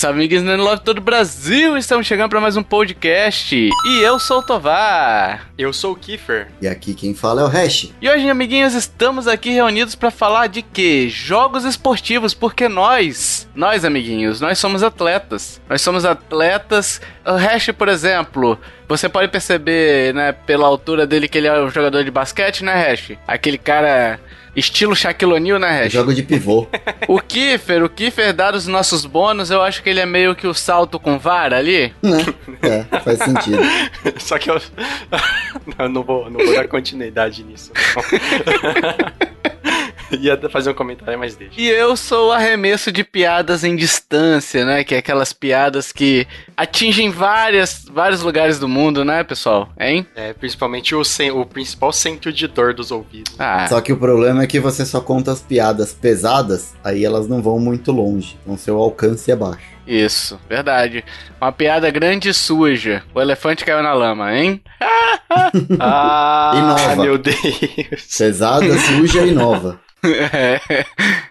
Salve, salve, amiguinhos do Love todo o Brasil! Estamos chegando para mais um podcast. E eu sou o Tovar. Eu sou o Kiefer. E aqui quem fala é o Hash. E hoje, amiguinhos, estamos aqui reunidos para falar de quê? Jogos esportivos, porque nós, nós, amiguinhos, nós somos atletas. Nós somos atletas. O Hash, por exemplo, você pode perceber, né, pela altura dele que ele é um jogador de basquete, né, Hash? Aquele cara Estilo Shaquille O'Neal, né, Hash? Jogo de pivô. o Kiefer, o Kiefer, dados os nossos bônus, eu acho que ele é meio que o salto com vara ali. É, é faz sentido. Só que eu... não, não, vou, não vou dar continuidade nisso. Ia fazer um comentário, mas deixa. E eu sou o arremesso de piadas em distância, né? Que é aquelas piadas que atingem várias, vários lugares do mundo, né, pessoal? Hein? É, principalmente o, o principal centro de dor dos ouvidos. Ah. Só que o problema é que você só conta as piadas pesadas, aí elas não vão muito longe. Então seu alcance é baixo. Isso, verdade. Uma piada grande e suja. O elefante caiu na lama, hein? ah, e nova. meu Deus. Pesada, suja e nova. É.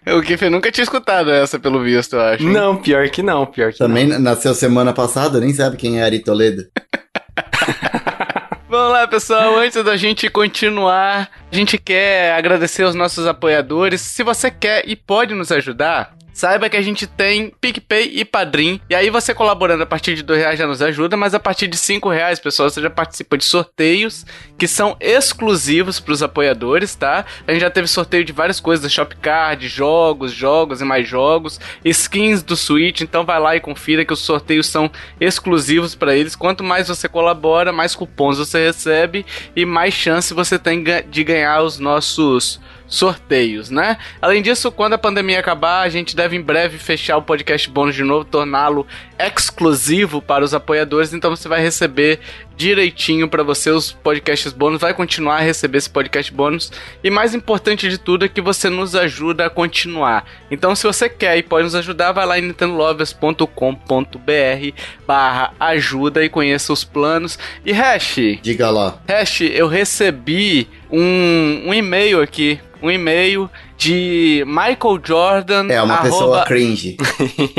O Kiffer nunca tinha escutado essa, pelo visto, eu acho. Não, pior que não, pior que Também não. nasceu semana passada, nem sabe quem é Ari Toledo. Vamos lá, pessoal. Antes da gente continuar, a gente quer agradecer aos nossos apoiadores. Se você quer e pode nos ajudar, Saiba que a gente tem PicPay e Padrim. E aí você colaborando a partir de dois reais já nos ajuda, mas a partir de cinco reais, pessoal, você já participa de sorteios que são exclusivos para os apoiadores, tá? A gente já teve sorteio de várias coisas, Shopcard, jogos, jogos e mais jogos, skins do Switch, então vai lá e confira que os sorteios são exclusivos para eles. Quanto mais você colabora, mais cupons você recebe e mais chance você tem de ganhar os nossos sorteios, né? Além disso, quando a pandemia acabar, a gente deve em breve fechar o podcast bônus de novo, torná-lo exclusivo para os apoiadores, então você vai receber direitinho para você os podcasts bônus, vai continuar a receber esse podcast bônus e mais importante de tudo é que você nos ajuda a continuar. Então, se você quer e pode nos ajudar, vai lá em nintendolovers.com.br barra ajuda e conheça os planos. E Hash, diga lá. Hash, eu recebi um, um e-mail aqui um e-mail de Michael Jordan. É, uma arroba... pessoa cringe.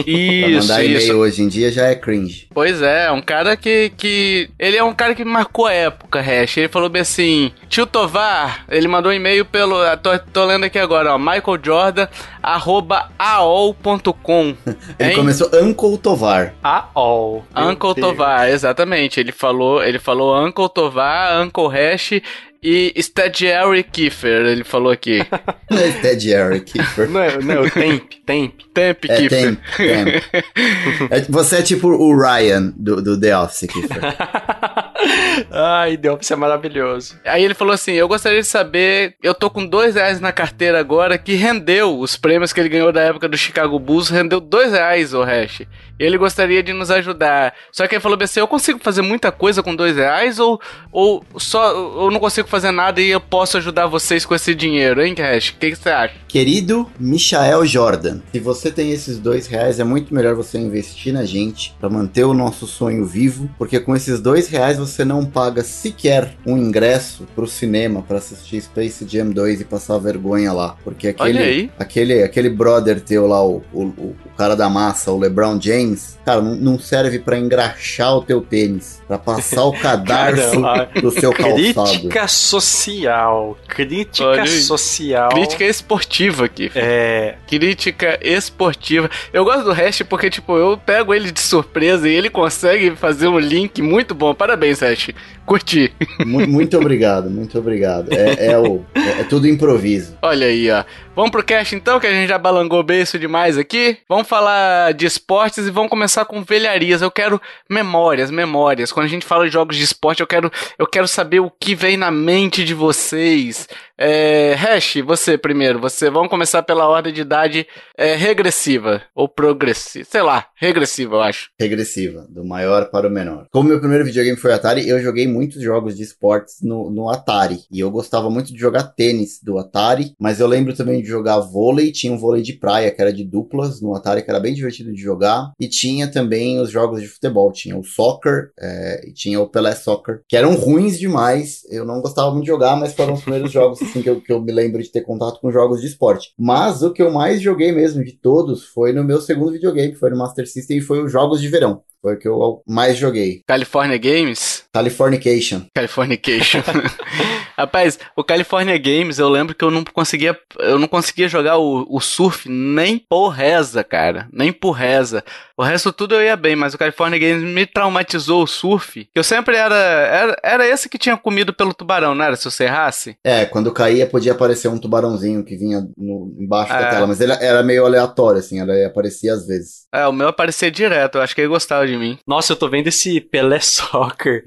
isso. pra mandar e-mail hoje em dia já é cringe. Pois é, um cara que, que. Ele é um cara que marcou a época, Hash. Ele falou bem assim: Tio Tovar, ele mandou um e-mail pelo. Tô, tô lendo aqui agora, ó. Michael Jordan, arroba aol.com. ele começou Uncle Tovar. AOL. Uncle Tovar, exatamente. Ele falou, ele falou Uncle Tovar, Uncle Hash e Stadiary Kiefer, ele falou aqui. não é Stadiary Kiefer. Não é, não é o Temp, Temp. Temp é, Kiefer. Temp, temp. É, você é tipo o Ryan do, do The Office, Kiefer. Ai, The Office é maravilhoso. Aí ele falou assim, eu gostaria de saber, eu tô com dois reais na carteira agora, que rendeu os prêmios que ele ganhou da época do Chicago Bulls, rendeu dois reais, o Hash. Ele gostaria de nos ajudar. Só que ele falou assim, eu consigo fazer muita coisa com dois reais ou, ou só eu não consigo fazer nada e eu posso ajudar vocês com esse dinheiro, hein, Cash? O que, você acha? Querido Michael Jordan, se você tem esses dois reais, é muito melhor você investir na gente para manter o nosso sonho vivo, porque com esses dois reais você não paga sequer um ingresso pro cinema para assistir Space Jam 2 e passar vergonha lá, porque aquele aquele aquele brother teu lá, o, o, o cara da massa, o LeBron James, cara, não, serve para engraxar o teu tênis, para passar o cadarço do seu calçado. Crítica social. Crítica Olha, social. Crítica esportiva aqui. É. Crítica esportiva. Eu gosto do Hash porque, tipo, eu pego ele de surpresa e ele consegue fazer um link muito bom. Parabéns, Hash. Curti. Muito obrigado, muito obrigado. É, é o, é, é tudo improviso. Olha aí, ó. Vamos pro cast então, que a gente já balangou beijo demais aqui. Vamos falar de esportes e vamos começar com velharias. Eu quero memórias, memórias. Quando a gente fala de jogos de esporte, eu quero, eu quero saber o que vem na mente de vocês. É, Hash, você primeiro. Você vamos começar pela ordem de idade é, regressiva ou progressiva, sei lá, regressiva, eu acho. Regressiva, do maior para o menor. Como meu primeiro videogame foi Atari, eu joguei muitos jogos de esportes no, no Atari. E eu gostava muito de jogar tênis do Atari, mas eu lembro também de jogar vôlei, tinha um vôlei de praia que era de duplas no Atari, que era bem divertido de jogar, e tinha também os jogos de futebol, tinha o soccer é, e tinha o Pelé Soccer, que eram ruins demais, eu não gostava muito de jogar, mas foram os primeiros jogos assim, que, eu, que eu me lembro de ter contato com jogos de esporte. Mas o que eu mais joguei mesmo de todos foi no meu segundo videogame, foi no Master System, e foi os jogos de verão. Foi o que eu mais joguei. California Games? Californication. Californication. Rapaz, o California Games, eu lembro que eu não conseguia, eu não conseguia jogar o, o surf nem por reza, cara. Nem por reza. O resto tudo eu ia bem, mas o California Games me traumatizou o surf. Eu sempre era, era. Era esse que tinha comido pelo tubarão, não era? Se você errasse? É, quando caía podia aparecer um tubarãozinho que vinha no, embaixo é. da tela, mas ele era meio aleatório, assim, ele aparecia às vezes. É, o meu aparecia direto, eu acho que ele gostava de mim. Nossa, eu tô vendo esse Pelé Soccer.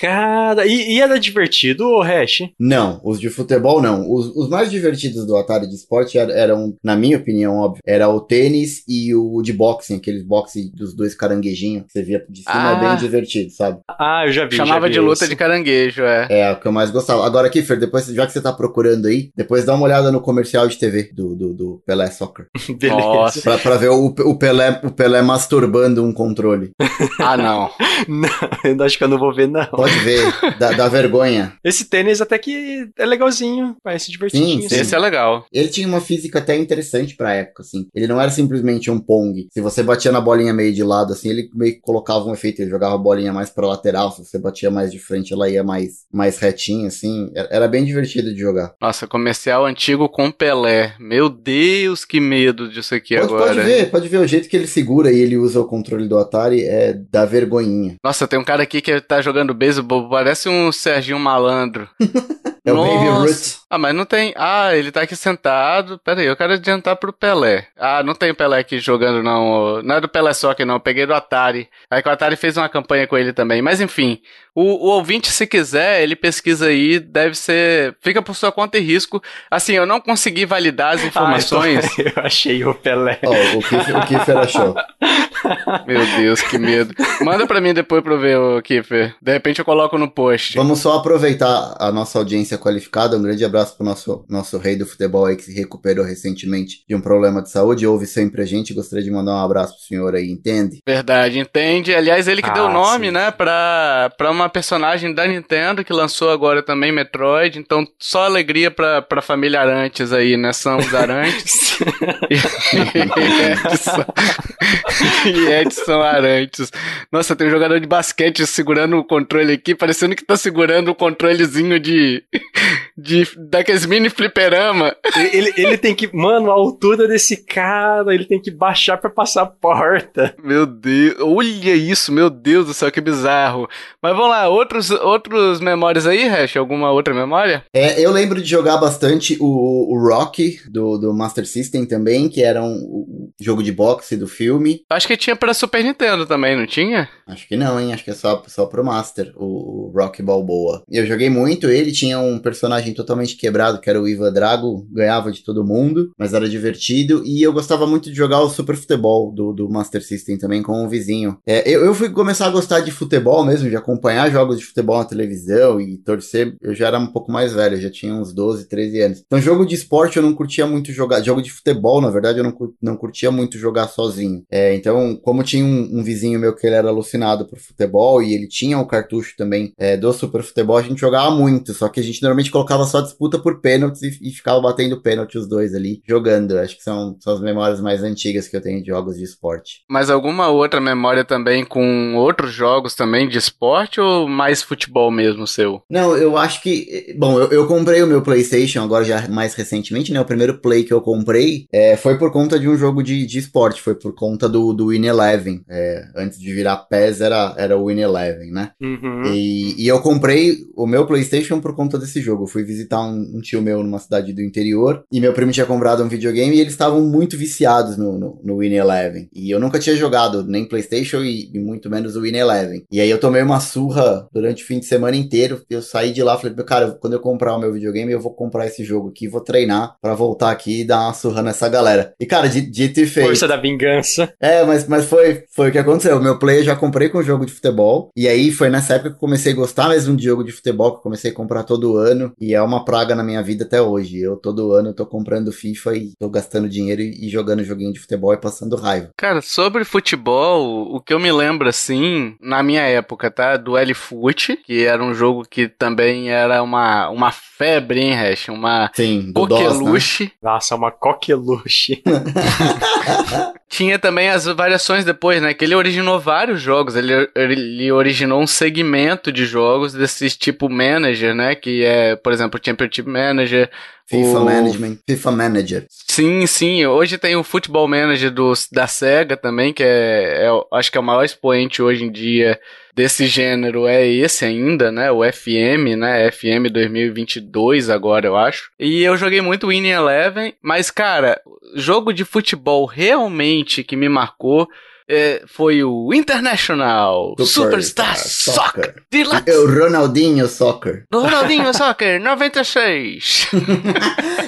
Cara, e, e era divertido, o Hash? Não, os de futebol não. Os, os mais divertidos do Atari de esporte eram, na minha opinião, óbvio, era o tênis e o de boxing, aqueles boxing dos dois caranguejinhos que você via de cima, ah. é bem ah. divertido, sabe? Ah, eu já vi. Chamava já vi de luta de caranguejo, é. É, o que eu mais gostava. Agora, Kiffer, depois, já que você tá procurando aí, depois dá uma olhada no comercial de TV do, do, do Pelé Soccer. Beleza. Nossa. Pra, pra ver o, o, Pelé, o Pelé masturbando um controle. ah, não. não, eu acho que eu não vou ver, não. Pode ver, dá, dá vergonha. Esse tênis até que é legalzinho, parece divertidinho. Sim, sim. Esse é legal. Ele tinha uma física até interessante pra época, assim. Ele não era simplesmente um Pong. Se você batia na bolinha meio de lado, assim, ele meio que colocava um efeito. Ele jogava a bolinha mais pra lateral. Se você batia mais de frente, ela ia mais, mais retinha, assim. Era bem divertido de jogar. Nossa, comercial antigo com Pelé. Meu Deus, que medo disso aqui pode, agora. Pode ver, pode ver o jeito que ele segura e ele usa o controle do Atari. É da vergonhinha. Nossa, tem um cara aqui que tá jogando beisebol, parece um Serginho Malandro. É o. Baby Ruth. Ah, mas não tem. Ah, ele tá aqui sentado. Pera aí, eu quero adiantar pro Pelé. Ah, não tem o Pelé aqui jogando, não. Não é do Pelé só que não. Eu peguei do Atari. Aí que o Atari fez uma campanha com ele também. Mas enfim, o, o, ouvinte, se quiser, ele pesquisa aí. Deve ser. Fica por sua conta e risco. Assim, eu não consegui validar as informações. Ah, eu achei o Pelé. Oh, o, Kiffer, o Kiffer achou. Meu Deus, que medo. Manda pra mim depois pra eu ver, o Kiffer. De repente eu coloco no post. Vamos só aproveitar a nossa audiência audiência qualificada. Um grande abraço pro nosso, nosso rei do futebol aí que se recuperou recentemente de um problema de saúde. Ouve sempre a gente. Gostaria de mandar um abraço pro senhor aí, entende? Verdade, entende. Aliás, ele que ah, deu o nome, sim. né, pra, pra uma personagem da Nintendo que lançou agora também Metroid. Então, só alegria pra, pra família Arantes aí, né? São os Arantes. e, Edson. e Edson Arantes. Nossa, tem um jogador de basquete segurando o controle aqui, parecendo que tá segurando o controlezinho de, de daqueles mini fliperama. Ele, ele tem que, mano, a altura desse cara, ele tem que baixar para passar a porta. Meu Deus, olha isso, meu Deus do céu, que bizarro. Mas vamos lá, outros, outros memórias aí, Hash? Alguma outra memória? É, eu lembro de jogar bastante o, o Rock do, do Master System também, que era um, um jogo de boxe do filme. Acho que tinha pra Super Nintendo também, não tinha? Acho que não, hein? Acho que é só, só pro Master, o, o Rock Balboa. Eu joguei muito, ele tinha um personagem totalmente quebrado, que era o Ivan Drago, ganhava de todo mundo, mas era divertido. E eu gostava muito de jogar o Super Futebol do, do Master System também com o vizinho. É, eu, eu fui começar a gostar de futebol mesmo, de acompanhar jogos de futebol na televisão e torcer. Eu já era um pouco mais velho, já tinha uns 12, 13 anos. Então, jogo de esporte eu não curtia muito jogar. Jogo de futebol, na verdade, eu não, não curtia muito jogar sozinho. É, então, como tinha um, um, vizinho meu que ele era alucinado por futebol e ele tinha o um cartucho também é, do Super Futebol, a gente jogava muito. Só que a gente normalmente colocava só disputa por pênaltis e, e ficava batendo pênalti os dois ali, jogando. Acho que são, são as memórias mais antigas que eu tenho de jogos de esporte. Mas alguma outra memória também com outros jogos também de esporte ou mais futebol mesmo seu? Não, eu acho que. Bom, eu, eu comprei o meu PlayStation agora já mais recentemente, né? O primeiro Play que eu comprei é, foi por conta de um jogo de, de esporte, foi por conta do, do Win Eleven. É, antes de virar PES era, era o Win Eleven, né? Uhum. E, e eu comprei o meu PlayStation por conta desse jogo. Eu fui visitar um, um, tio meu numa cidade do interior e meu primo tinha comprado um videogame e eles estavam muito viciados no, no, no Win Eleven. E eu nunca tinha jogado nem PlayStation e, e, muito menos o Win Eleven. E aí eu tomei uma surra durante o fim de semana inteiro. Eu saí de lá falei, cara, quando eu comprar o meu videogame, eu vou comprar esse jogo aqui, vou treinar para voltar aqui e dar uma surra nessa galera. E cara, dito e feito. Força da vingança. É, mas, mas foi, foi o que aconteceu. O meu play eu já comprei com jogo de futebol. E aí foi nessa época que eu comecei a gostar mesmo de jogo de futebol, que eu comecei a comprar todo ano e é uma praga na minha vida até hoje. Eu todo ano tô comprando FIFA e tô gastando dinheiro e jogando joguinho de futebol e passando raiva. Cara, sobre futebol, o que eu me lembro assim, na minha época, tá? Do L-Foot, que era um jogo que também era uma, uma febre, hein, Hash? Uma Sim, do DOS, né? coqueluche. Nossa, uma coqueluche. Tinha também as variações depois, né? Que ele originou vários jogos. Ele, ele originou um segmento de jogos desse tipo manager, né? Que é, por exemplo, Championship Manager. FIFA o- Management, FIFA Manager. Sim, sim. Hoje tem o Football Manager do, da SEGA também, que é, é acho que é o maior expoente hoje em dia desse gênero é esse ainda, né? O FM, né? FM 2022 agora, eu acho. E eu joguei muito Winning Eleven, mas cara, jogo de futebol realmente que me marcou é, foi o International Superstar, Soccer Deluxe É o Ronaldinho Soccer. do Ronaldinho Soccer 96.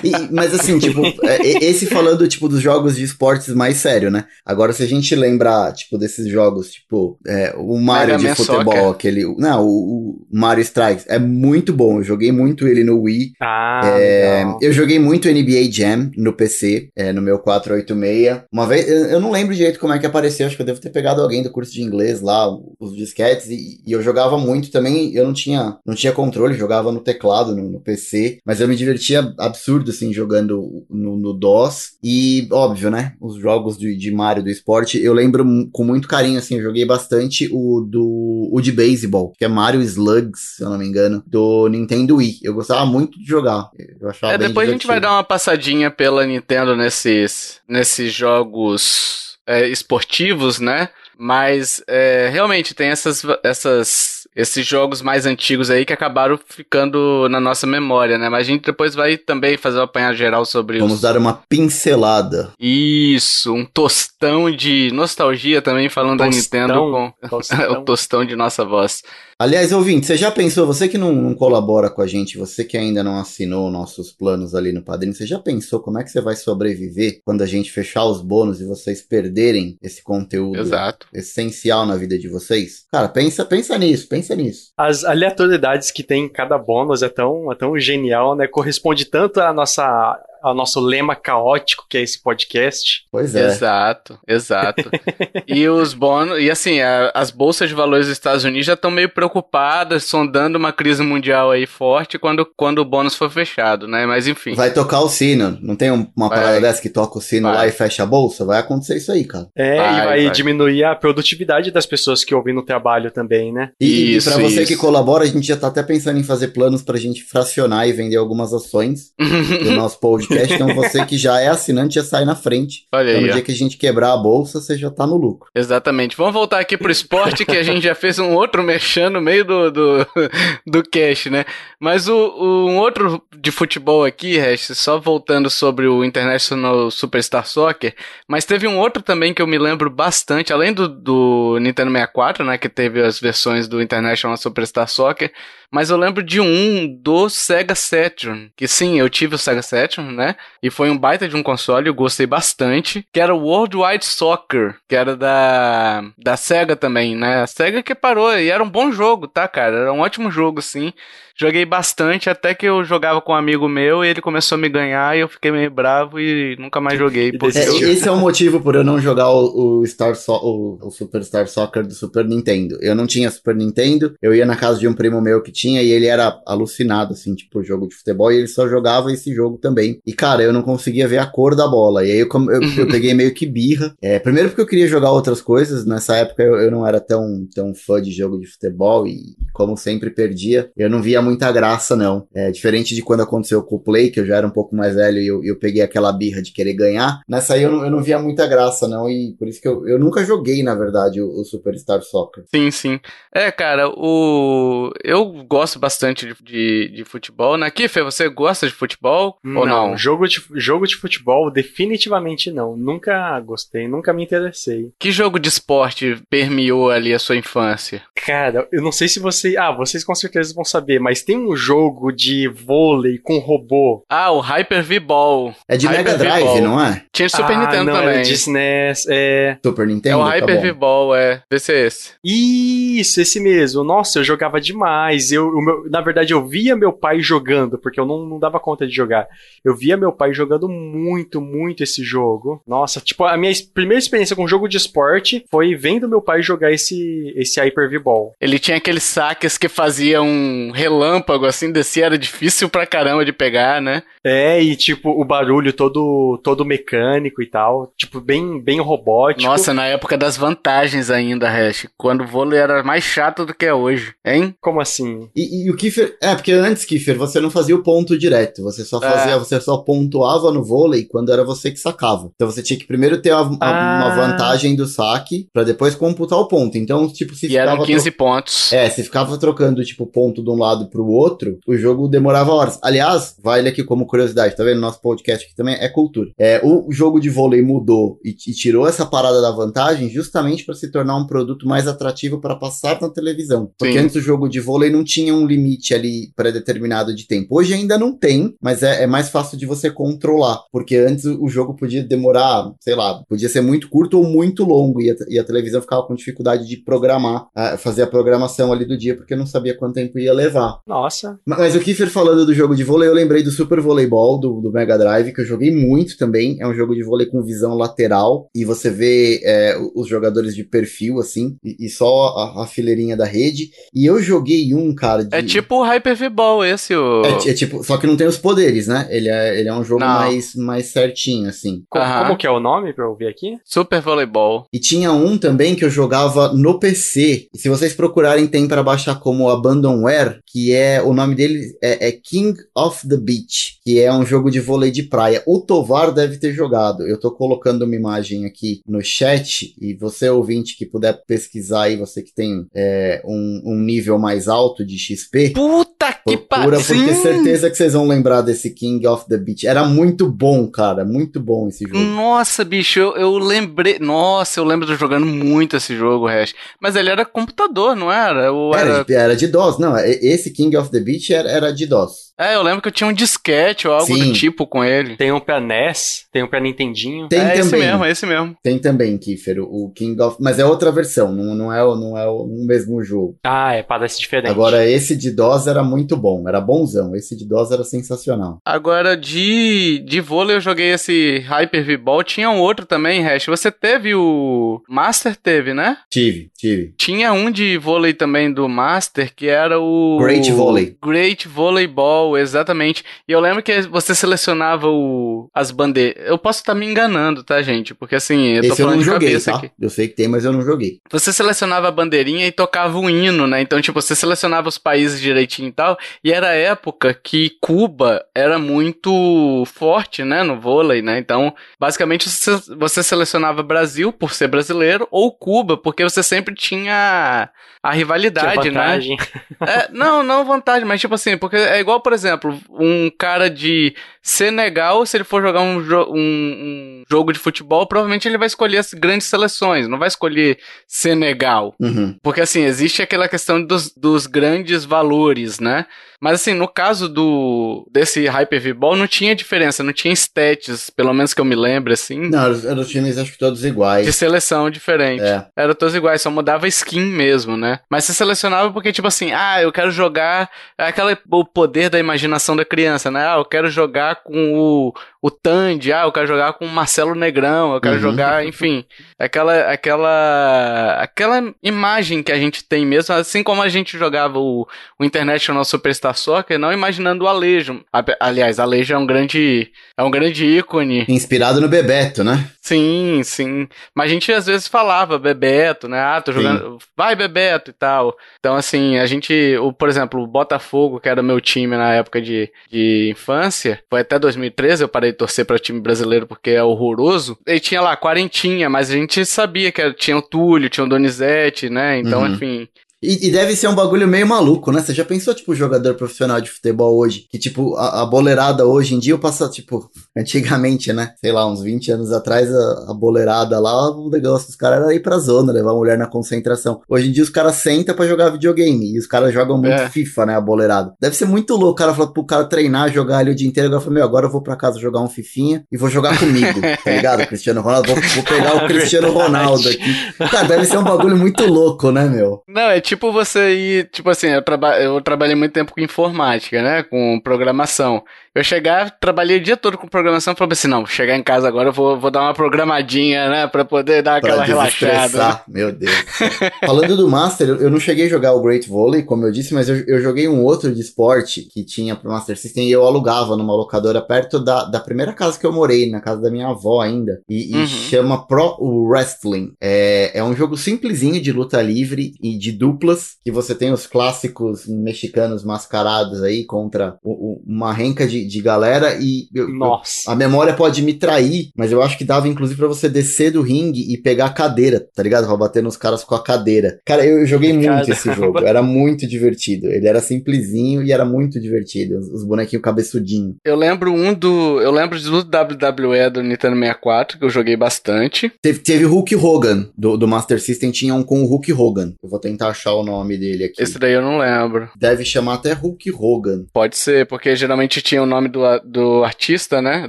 E- mas assim, tipo, é, esse falando, tipo, dos jogos de esportes mais sério, né? Agora, se a gente lembrar, tipo, desses jogos, tipo, é, o Mario Mega de futebol, Soccer. aquele... Não, o, o Mario Strikes, é muito bom. Eu joguei muito ele no Wii. Ah, É, eu joguei muito NBA Jam no PC, é, no meu 486. Uma vez, eu, eu não lembro direito como é que apareceu, acho que eu devo ter pegado alguém do curso de inglês lá, os disquetes, e, e eu jogava muito também. Eu não tinha, não tinha controle, jogava no teclado, no, no PC, mas eu me divertia absurdo, assim, jogando no, no DOS. E, óbvio, né, os jogos de, de Mario do esporte, eu lembro com muito carinho, assim, eu joguei bastante o do o de beisebol, que é Mario Slugs, se eu não me engano, do Nintendo Wii. Eu gostava muito de jogar. Eu achava É, depois a gente vai divertido. dar uma passadinha pela Nintendo nesses, nesses jogos é, esportivos, né? Mas é, realmente tem essas, essas, esses jogos mais antigos aí que acabaram ficando na nossa memória, né? Mas a gente depois vai também fazer um apanhado geral sobre Vamos os... dar uma pincelada. Isso, um tostão de nostalgia também falando da Nintendo com Tostão. o tostão de nossa voz. Aliás, ouvinte, você já pensou, você que não, não colabora com a gente, você que ainda não assinou nossos planos ali no Padrinho, você já pensou como é que você vai sobreviver quando a gente fechar os bônus e vocês perderem esse conteúdo Exato. essencial na vida de vocês? Cara, pensa, pensa nisso, pensa nisso. As aleatoriedades que tem em cada bônus é tão, é tão genial, né? Corresponde tanto à nossa, ao nosso lema caótico que é esse podcast. Pois é. Exato, exato. e os bônus, e assim, a- as bolsas de valores dos Estados Unidos já estão meio preocupadas, sondando uma crise mundial aí forte quando, quando o bônus for fechado, né? Mas enfim. Vai tocar o sino. Não tem um- uma Vai. parada dessa que toca o sino Vai. lá e fecha a bolsa? Vai acontecer isso aí, cara. É, Vai, e vai, vai. diminuir a produtividade das pessoas que ouvem no trabalho também, né? E, Isso, e pra você isso. que colabora, a gente já tá até pensando em fazer planos pra gente fracionar e vender algumas ações do nosso podcast. Então você que já é assinante já sai na frente. Olha Então aí, no ó. dia que a gente quebrar a bolsa, você já tá no lucro. Exatamente. Vamos voltar aqui pro esporte, que a gente já fez um outro mexendo no meio do, do, do cash, né? Mas o, o- um outro de futebol aqui, Hash, só voltando sobre o International Superstar Soccer, mas teve um outro também que eu me lembro bastante, além do, do Nintendo 64, né? Que teve as versões do International Superstar Soccer, mas eu lembro de um do Sega Saturn, que sim, eu tive o Sega Saturn, né? E foi um baita de um console, eu gostei bastante, que era o World Wide Soccer, que era da, da Sega também, né? A Sega que parou, e era um bom jogo, tá, cara? Era um ótimo jogo, sim. Joguei bastante, até que eu jogava com um amigo meu e ele começou a me ganhar e eu fiquei meio bravo e nunca mais joguei. É, esse é o motivo por eu não jogar o, o Star so o, o Superstar Soccer do Super Nintendo. Eu não tinha Super Nintendo, eu ia na casa de um primo meu que tinha e ele era alucinado, assim, tipo, por jogo de futebol e ele só jogava esse jogo também. E, cara, eu não conseguia ver a cor da bola. E aí eu, eu, eu peguei meio que birra. É, primeiro porque eu queria jogar outras coisas. Nessa época eu, eu não era tão, tão fã de jogo de futebol e, como sempre, perdia. Eu não via muita graça, não. É, diferente de quando aconteceu com o Play, que eu já era um pouco mais velho e eu, eu peguei aquela birra de querer ganhar. Nessa aí eu não, eu não via muita graça, não. E por isso que eu, eu nunca joguei, na verdade, o, o Superstar Soccer. Sim, sim. É, cara, o. Eu gosto bastante de, de, de futebol. Na Kiffer, você gosta de futebol? Ou não? Não, jogo de, jogo de futebol definitivamente não. Nunca gostei, nunca me interessei. Que jogo de esporte permeou ali a sua infância? Cara, eu não sei se você. Ah, vocês com certeza vão saber, mas tem um jogo de vôlei com robô. Ah, o Hyper V-Ball. É de Hyper Mega Drive, não é? Tinha de Super ah, Nintendo não, também. É de SNES, é. Super É Nintendo? o Tá Hyper bom. V-Ball, é. Deve ser esse. Isso, esse mesmo. Nossa, eu jogava demais. Eu, o meu- na verdade, eu via meu pai jogando, porque eu não, não dava conta de jogar. Eu via meu pai jogando muito, muito esse jogo. Nossa, tipo, a minha primeira experiência com jogo de esporte foi vendo meu pai jogar esse, esse Hyper V-Ball. Ele tinha aqueles saques que fazia um relâmpago, assim, descia, era difícil pra caramba de pegar, né? É, e tipo, o barulho todo, todo mecânico e tal. Tipo, bem, bem robótico. Nossa, na época das vantagens ainda, Hash. Quando o vôlei era mais chato do que é hoje, hein? Como assim? E, e o Kiefer. É, porque antes, Kiefer, você não fazia o ponto direto. Você só É. fazia, você só pontuava no vôlei quando era você que sacava. Então você tinha que primeiro ter a- a- Ah. uma vantagem do saque pra depois computar o ponto. Então, tipo, se E eram ficava 15 pontos. É, se ficava trocando, tipo, ponto de um lado pro outro, o jogo demorava horas. Aliás, vale aqui como curiosidade, tá vendo? Nosso podcast aqui também é cultura. É, o jogo de vôlei mudou e, e tirou essa parada da vantagem justamente para se tornar um produto mais atrativo para passar na televisão. Porque Sim. antes o jogo de vôlei não tinha um limite ali pré-determinado de tempo. Hoje ainda não tem, mas é, é mais fácil de você controlar. Porque antes o jogo podia demorar, sei lá, podia ser muito curto ou muito longo e a, e a televisão ficava com dificuldade de programar, ah, fazer a programação ali do dia porque não sabia quanto tempo ia levar. Nossa. Ma- Mas o Kiefer falando do jogo de vôlei, eu lembrei do Super Voleibol do, do Mega Drive, que eu joguei muito também. É um jogo de vôlei com visão lateral e você vê é, os jogadores de perfil, assim, e, e só a, a fileirinha da rede. E eu joguei um, cara. De... É tipo o Hyper V-Ball esse, o... É, é tipo, só que não tem os poderes, né? Ele é, ele é um jogo Não. mais, mais certinho, assim. Co- Aham. Como que é o nome pra eu ver aqui? Super Voleibol. E tinha um também que eu jogava no PC. E se vocês procurarem, tem pra baixar como Abandonware, que é o nome dele é, é King of the Beach, que é um jogo de vôlei de praia. O Tovar deve ter jogado. Eu tô colocando uma imagem aqui no chat e você ouvinte que puder pesquisar aí, você que tem é, um, um nível mais alto de XP. Puta que pariu! porque certeza que vocês vão lembrar desse King of the Beach. Era muito bom, cara. Muito bom esse jogo. Nossa, bicho, eu, eu lembrei. Nossa, eu lembro de jogando muito esse jogo, Hash. Mas ele era computador, não era? Ou era... Era, de- era de DOS, não. e- Esse King of the Beach era, era de DOS. É, eu lembro que eu tinha um disquete ou algo Sim. do tipo com ele. Tem um pra NES, tem um pra Nintendinho. Tem é esse também. mesmo, é esse mesmo. Tem também, Kiefer, o King of. Mas é outra versão, não, não, é, o- não é o mesmo jogo. Ah, é, parece diferente. Agora, esse de DOS era muito bom, era bonzão. Esse de DOS era sensacional. Agora, de, de vôlei, eu joguei esse Hyper V-Ball. Tinha um outro também, Hash. Você teve o. Master teve, né? Tive, tive. Tinha um de vôlei também do Master, que era o. Great Volley. Great Volleyball, exatamente. E eu lembro que você selecionava o, as bandeiras. Eu posso estar me enganando, tá, gente? Porque assim, eu tô esse eu falando não de joguei, cabeça tá? aqui. Eu sei que tem, mas eu não joguei. Você selecionava a bandeirinha e tocava o hino, né? Então, tipo, você selecionava os países direitinho e tal. E era a época que Cuba era muito forte, né? No vôlei, né? Então, basicamente, você, você selecionava Brasil por ser brasileiro ou Cuba, porque você sempre tinha a Tinha rivalidade, né? vantagem. É, não, não vantagem, mas tipo assim, porque é igual, por exemplo, um cara de Senegal, se ele for jogar um, jo- um- um jogo de futebol, provavelmente ele vai escolher as grandes seleções, não vai escolher Senegal. Uhum. Porque assim, existe aquela questão dos, dos grandes valores, né? Mas assim, no caso do desse Hyper V-Ball não tinha diferença, não tinha stats, pelo menos que eu me lembre, assim, Não, eram eram os times acho que todos de iguais. seleção diferente. É. Era todos iguais, só mudava skin mesmo, né? Mas você selecionava porque, tipo assim, ah, eu quero jogar. É aquela, o poder da imaginação da criança, né? Ah, eu quero jogar com o, o Tandy, ah, eu quero jogar com o Marcelo Negrão, eu quero Uhum. jogar, enfim. Aquela, aquela, aquela imagem que a gente tem mesmo, assim como a gente jogava o, o International Superstar Soccer, não imaginando o Alejo. A- Aliás, Alejo é um grande, é um grande ícone. Inspirado no Bebeto, né? Sim, sim. Mas a gente às vezes falava Bebeto, né? Ah, tô jogando. Vai, Bebeto e tal. Então, assim, a gente. O, por exemplo, o Botafogo, que era meu time na época de, de infância, foi até 2013, eu parei de torcer para time brasileiro porque é horroroso. Ele tinha lá quarentinha, mas a gente sabia que era- tinha o Túlio, tinha o Donizete, né? Então, Uhum. enfim. E, e deve ser um bagulho meio maluco, né? Você já pensou, tipo, jogador profissional de futebol hoje? Que, tipo, a, a boleirada hoje em dia, eu passo, tipo, antigamente, né? Sei lá, uns 20 anos atrás, a, a boleirada lá, o negócio dos caras era ir pra zona, levar a mulher na concentração. Hoje em dia os caras sentam pra jogar videogame. E os caras jogam muito É. FIFA, né? A boleirada. Deve ser muito louco o cara falar pro cara treinar, jogar ali o dia inteiro. Agora fala, meu, agora eu vou pra casa jogar um Fifinha e vou jogar comigo, tá ligado? Cristiano Ronaldo. Vou, vou pegar o Cristiano Ronaldo aqui. Cara, deve ser um bagulho muito louco, né, meu? Não, é tipo você ir, tipo assim, eu, traba eu trabalhei muito tempo com informática, né? Com programação. Eu chegar, trabalhei o dia todo com programação, falei assim, não, chegar em casa agora, eu vou, vou dar uma programadinha, né? Pra poder dar Pra aquela relaxada. né? meu Deus. Falando do Master, eu não cheguei a jogar o Great Volley, como eu disse, mas eu, eu joguei um outro de esporte que tinha pro Master System e eu alugava numa locadora perto da, da primeira casa que eu morei, na casa da minha avó ainda. E, e Uhum. chama Pro Wrestling. É, é um jogo simplesinho de luta livre e de duplas, que você tem os clássicos mexicanos mascarados aí contra o- o- uma renca de, de galera e eu- eu- Nossa. a memória pode me trair, mas eu acho que dava inclusive pra você descer do ringue e pegar a cadeira, tá ligado? Pra bater nos caras com a cadeira. Cara, eu, eu joguei muito Caramba. esse jogo, era muito divertido. Ele era simplesinho e era muito divertido. Os, os bonequinhos cabeçudinhos. Eu lembro um do. Eu lembro do WWE do Nintendo 64, que eu joguei bastante. Teve, teve Hulk Hogan, do, do Master System, tinha um com o Hulk Hogan. Eu vou tentar achar o nome dele aqui. Esse daí eu não lembro. Deve chamar até Hulk Hogan. Pode ser, porque geralmente tinha o nome do, do artista, né?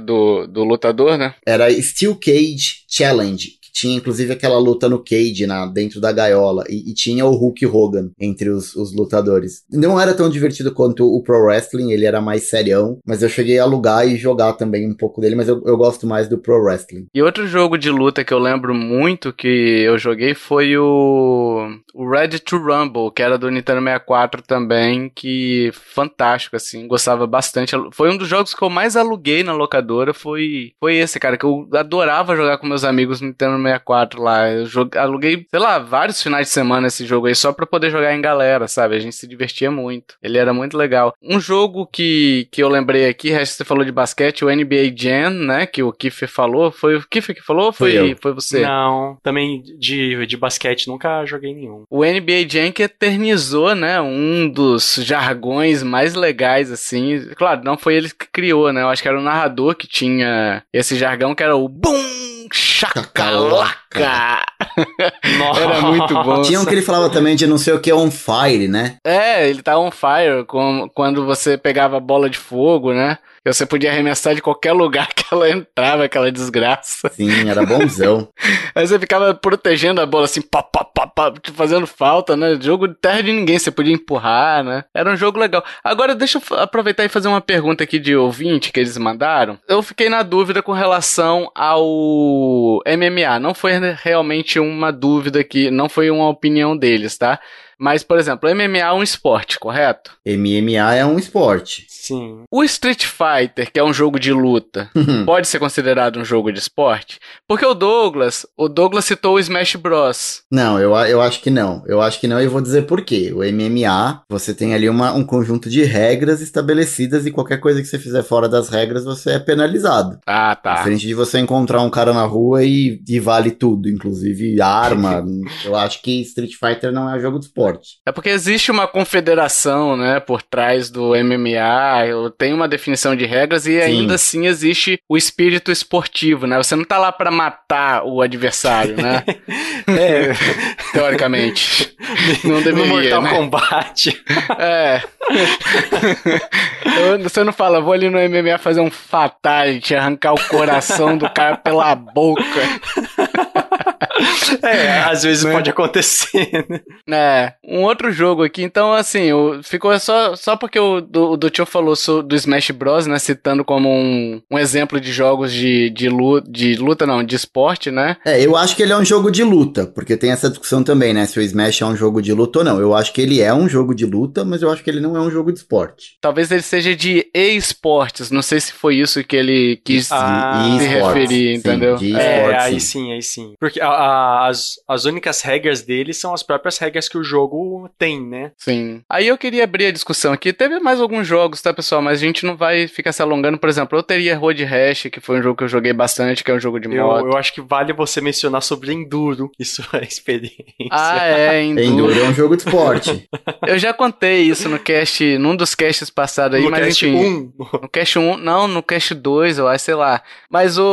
Do, do lutador, né? Era Steel Cage Challenge, tinha inclusive aquela luta no cage na, dentro da gaiola, e, e tinha o Hulk Hogan entre os, os lutadores. Não era tão divertido quanto o Pro Wrestling, ele era mais serião, mas eu cheguei a alugar e jogar também um pouco dele, mas eu, eu gosto mais do Pro Wrestling. E outro jogo de luta que eu lembro muito que eu joguei foi o, o Ready to Rumble, que era do Nintendo 64 também, que fantástico, assim, gostava bastante. Foi um dos jogos que eu mais aluguei na locadora, foi, foi esse, cara, que eu adorava jogar com meus amigos no Nintendo 64 lá. Eu joguei, aluguei, sei lá, vários finais de semana esse jogo aí, só pra poder jogar em galera, sabe? A gente se divertia muito. Ele era muito legal. Um jogo que, que eu lembrei aqui, resto você falou de basquete, o NBA Jam, né, que o Kiffer falou, foi o Kiffer que falou ou foi, foi você? Não, também de, de basquete nunca joguei nenhum. O NBA Jam que eternizou, né, um dos jargões mais legais, assim. Claro, não foi ele que criou, né? Eu acho que era o narrador que tinha esse jargão que era o BUM! Chacalaca! Nossa. Era muito bom. Tinha um que ele falava também de não sei o que on fire, né? É, ele tá on fire com, quando você pegava a bola de fogo, né? Você podia arremessar de qualquer lugar que ela entrava, aquela desgraça. Sim, era bonzão. Aí você ficava protegendo a bola assim, pá, pá, pá, pá, fazendo falta, né? Jogo de terra de ninguém, você podia empurrar, né? Era um jogo legal. Agora, deixa eu aproveitar e fazer uma pergunta aqui de ouvinte que eles mandaram. Eu fiquei na dúvida com relação ao MMA. Não foi realmente uma dúvida que, não foi uma opinião deles, tá? Mas, por exemplo, MMA é um esporte, correto? MMA é um esporte. Sim. O Street Fighter, que é um jogo de luta, pode ser considerado um jogo de esporte? Porque o Douglas, o Douglas citou o Smash Bros. Não, eu, eu acho que não. Eu acho que não e vou dizer por quê. O MMA, você tem ali uma, um conjunto de regras estabelecidas e qualquer coisa que você fizer fora das regras, você é penalizado. Ah, tá. Diferente de você encontrar um cara na rua e, e vale tudo, inclusive arma. eu acho que Street Fighter não é um jogo de esporte. É porque existe uma confederação, né, por trás do MMA, tem uma definição de regras e ainda assim existe o espírito esportivo, né? Você não tá lá pra matar o adversário, né? É, Teoricamente. Não no deveria, Mortal né? Kombat. É. Eu- Você não fala, vou ali no MMA fazer um fatality, arrancar o coração do cara pela boca. É, às vezes Né? pode acontecer, né? É, um outro jogo aqui, então assim, o- ficou só, só porque o do, o do tio falou so- do Smash Bros, né, citando como um, um exemplo de jogos de, de, luta, de luta, não, de esporte, né? É, eu acho que ele é um jogo de luta, porque tem essa discussão também, né? Se o Smash é um jogo de luta ou não. Eu acho que ele é um jogo de luta, mas eu acho que ele não é um jogo de esporte. Talvez ele seja de e-esportes, não sei se foi isso que ele quis Ah, se referir, sim, entendeu? de É, aí sim. sim, aí sim. Porque a, a- as, as únicas regras dele são as próprias regras que o jogo tem, né? Sim. Aí eu queria abrir a discussão aqui. Teve mais alguns jogos, tá, pessoal? Mas a gente não vai ficar se alongando. Por exemplo, eu teria Road Rash, que foi um jogo que eu joguei bastante, que é um jogo de Eu, moto. eu acho que vale você mencionar sobre Enduro e sua experiência. Ah, é, Enduro. Enduro é um jogo de esporte. Eu já contei isso no cast, num dos casts passados aí, no mas cast enfim. 1. No cast 1, não, no cast 2, eu acho, sei lá. Mas o,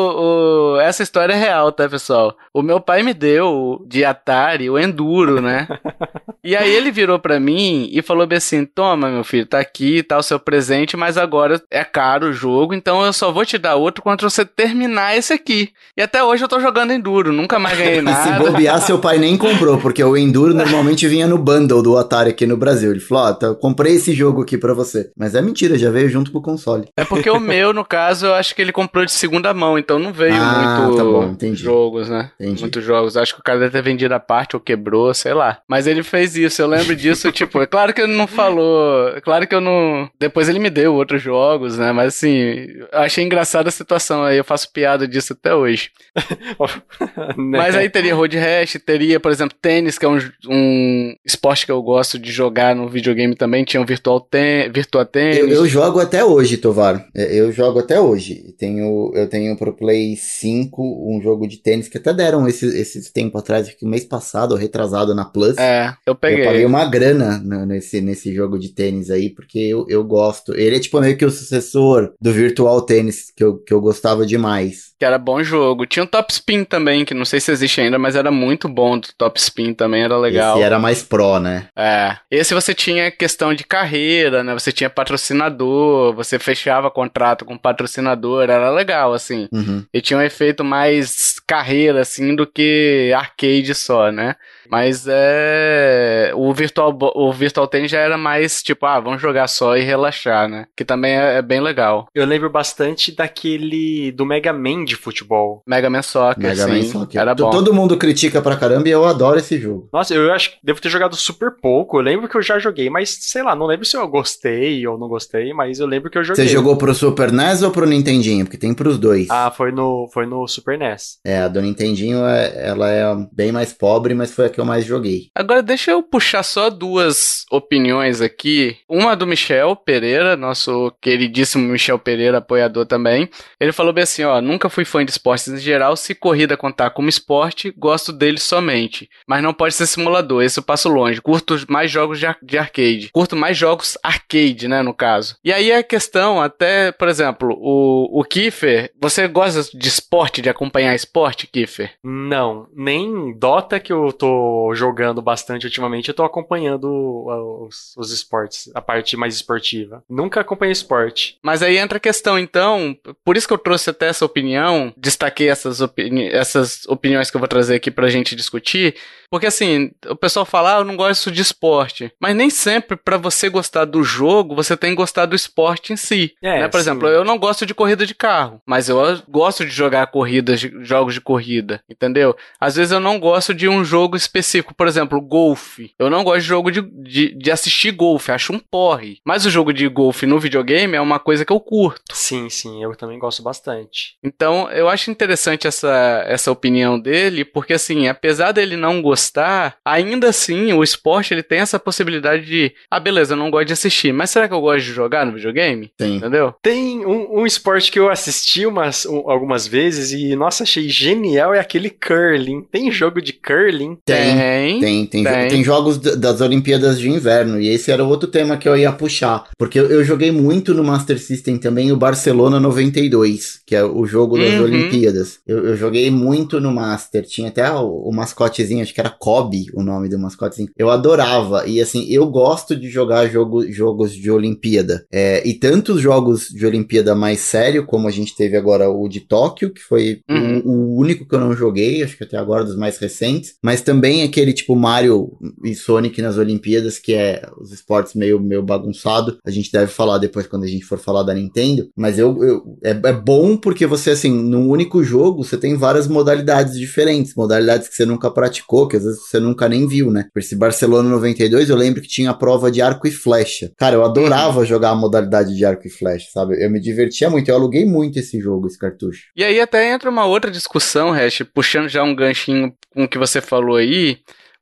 o- essa história é real, tá, pessoal? O meu pai me deu de Atari o Enduro, né? e aí ele virou pra mim e falou bem assim: Toma, meu filho, tá aqui, tá o seu presente, mas agora é caro o jogo, então eu só vou te dar outro quando você terminar esse aqui. E até hoje eu tô jogando Enduro, nunca mais ganhei Se nada. bobear, seu pai nem comprou, porque o Enduro normalmente vinha no bundle do Atari aqui no Brasil. Ele falou: Ó, eu comprei esse jogo aqui pra você. Mas é mentira, já veio junto com o console. É porque o meu, no caso, eu acho que ele comprou de segunda mão, então não veio Ah, muito tá bom, entendi. jogos, né? Entendi. Muitos jogos. Acho que o cara deve ter vendido a parte ou quebrou, sei lá. Mas ele fez isso, eu lembro disso, tipo, é claro que ele não falou. É claro que eu não. Depois ele me deu outros jogos, né? Mas assim, eu achei engraçada a situação aí, eu faço piada disso até hoje. né? Mas aí teria Road Rash, teria, por exemplo, tênis, que é um, um esporte que eu gosto de jogar no videogame também. Tinha um Virtual, ten, Virtua Eu, Tênis. eu jogo até hoje, Tovar. É, Eu jogo até hoje. Tenho, eu tenho pro Play 5 um jogo de tênis que até deram esse, esse tempo atrás, acho que mês passado, ou retrasado na Plus. É, eu Eu peguei. paguei uma grana no- nesse, nesse jogo de tênis aí, porque eu, eu gosto. Ele é tipo meio que o sucessor do Virtual Tênis, que eu, que eu gostava demais. Que era bom jogo. Tinha o Top Spin também, que não sei se existe ainda, mas era muito bom do Top Spin também, era legal. Esse era mais pro, né? É. Esse você tinha questão de carreira, né? Você tinha patrocinador, você fechava contrato com patrocinador, era legal, assim. Uhum. E tinha um efeito mais carreira, assim, do que arcade só, né? Mas é. O Virtual, o Virtual Tennis já era mais tipo, ah, vamos jogar só e relaxar, né? Que também é, é bem legal. Eu lembro bastante daquele do Mega Man de futebol. Mega Man Soccer, Mega Man sim, Soccer. era bom. Todo mundo critica pra caramba e eu adoro esse jogo. Nossa, eu acho que devo ter jogado super pouco. Eu lembro que eu já joguei, mas sei lá, não lembro se eu gostei ou não gostei, mas eu lembro que eu joguei. Você jogou pro Super NES ou pro Nintendinho? Porque tem pros dois. Ah, foi no, foi no Super NES. É, a do Nintendinho, é- ela é bem mais pobre, mas foi a que eu mais joguei. Agora deixa eu puxar só duas opiniões aqui. Uma do Michel Pereira, nosso queridíssimo Michel Pereira, apoiador também. Ele falou bem assim, ó, nunca fui fã de esportes em geral, se corrida contar como esporte, gosto dele somente. Mas não pode ser simulador, esse eu passo longe. Curto mais jogos de, ar- de arcade. Curto mais jogos arcade, né, no caso. E aí a questão, até, por exemplo, o, o Kiefer, você gosta de esporte, de acompanhar esporte, Kiefer? Não, nem Dota que eu tô jogando bastante ultimamente, eu tô acompanhando uh, os, os esportes, a parte mais esportiva. Nunca acompanhei esporte. Mas aí entra a questão, então, por isso que eu trouxe até essa opinião, destaquei essas, opini essas opiniões que eu vou trazer aqui pra gente discutir, porque assim, o pessoal fala, ah, eu não gosto de esporte, mas nem sempre pra você gostar do jogo, você tem que gostar do esporte em si. É, né? Por sim. exemplo, eu não gosto de corrida de carro, mas eu gosto de jogar corridas, jogos de corrida, entendeu? Às vezes eu não gosto de um jogo específico, por exemplo, golfe. Eu não gosto de jogo de, de, de assistir golfe, acho um porre. Mas o jogo de golfe no videogame é uma coisa que eu curto. Sim, sim, eu também gosto bastante. Então, eu acho interessante essa, essa opinião dele, porque assim, apesar dele não gostar, ainda assim, o esporte ele tem essa possibilidade de, ah, beleza, eu não gosto de assistir, mas será que eu gosto de jogar no videogame? Tem. Entendeu? Tem um, um esporte que eu assisti umas, um- algumas vezes e, nossa, achei genial, é aquele curling. Tem jogo de curling? Tem. Tem. Tem, tem, Tem. tem jogos das Olimpíadas de Inverno, e esse era outro tema que eu ia puxar. Porque eu, eu joguei muito no Master System também o Barcelona 92, que é o jogo das Uhum. Olimpíadas. Eu, eu joguei muito no Master, tinha até o, o mascotezinho, acho que era Kobe o nome do mascotezinho. Eu adorava, e assim, eu gosto de jogar jogo, jogos de Olimpíada. É, e tantos jogos de Olimpíada mais sério, como a gente teve agora o de Tóquio, que foi Uhum. o, o único que eu não joguei, acho que até agora dos mais recentes, mas também tem aquele tipo Mario e Sonic nas Olimpíadas, que é os esportes meio, meio bagunçado. A gente deve falar depois quando a gente for falar da Nintendo. Mas eu, eu é, é bom porque você, assim, num único jogo, você tem várias modalidades diferentes. Modalidades que você nunca praticou, que às vezes você nunca nem viu, né? Por esse Barcelona 92, eu lembro que tinha a prova de arco e flecha. Cara, eu adorava uhum. jogar a modalidade de arco e flecha, sabe? Eu me divertia muito. Eu aluguei muito esse jogo, esse cartucho. E aí até entra uma outra discussão, Hash, puxando já um ganchinho com o que você falou aí.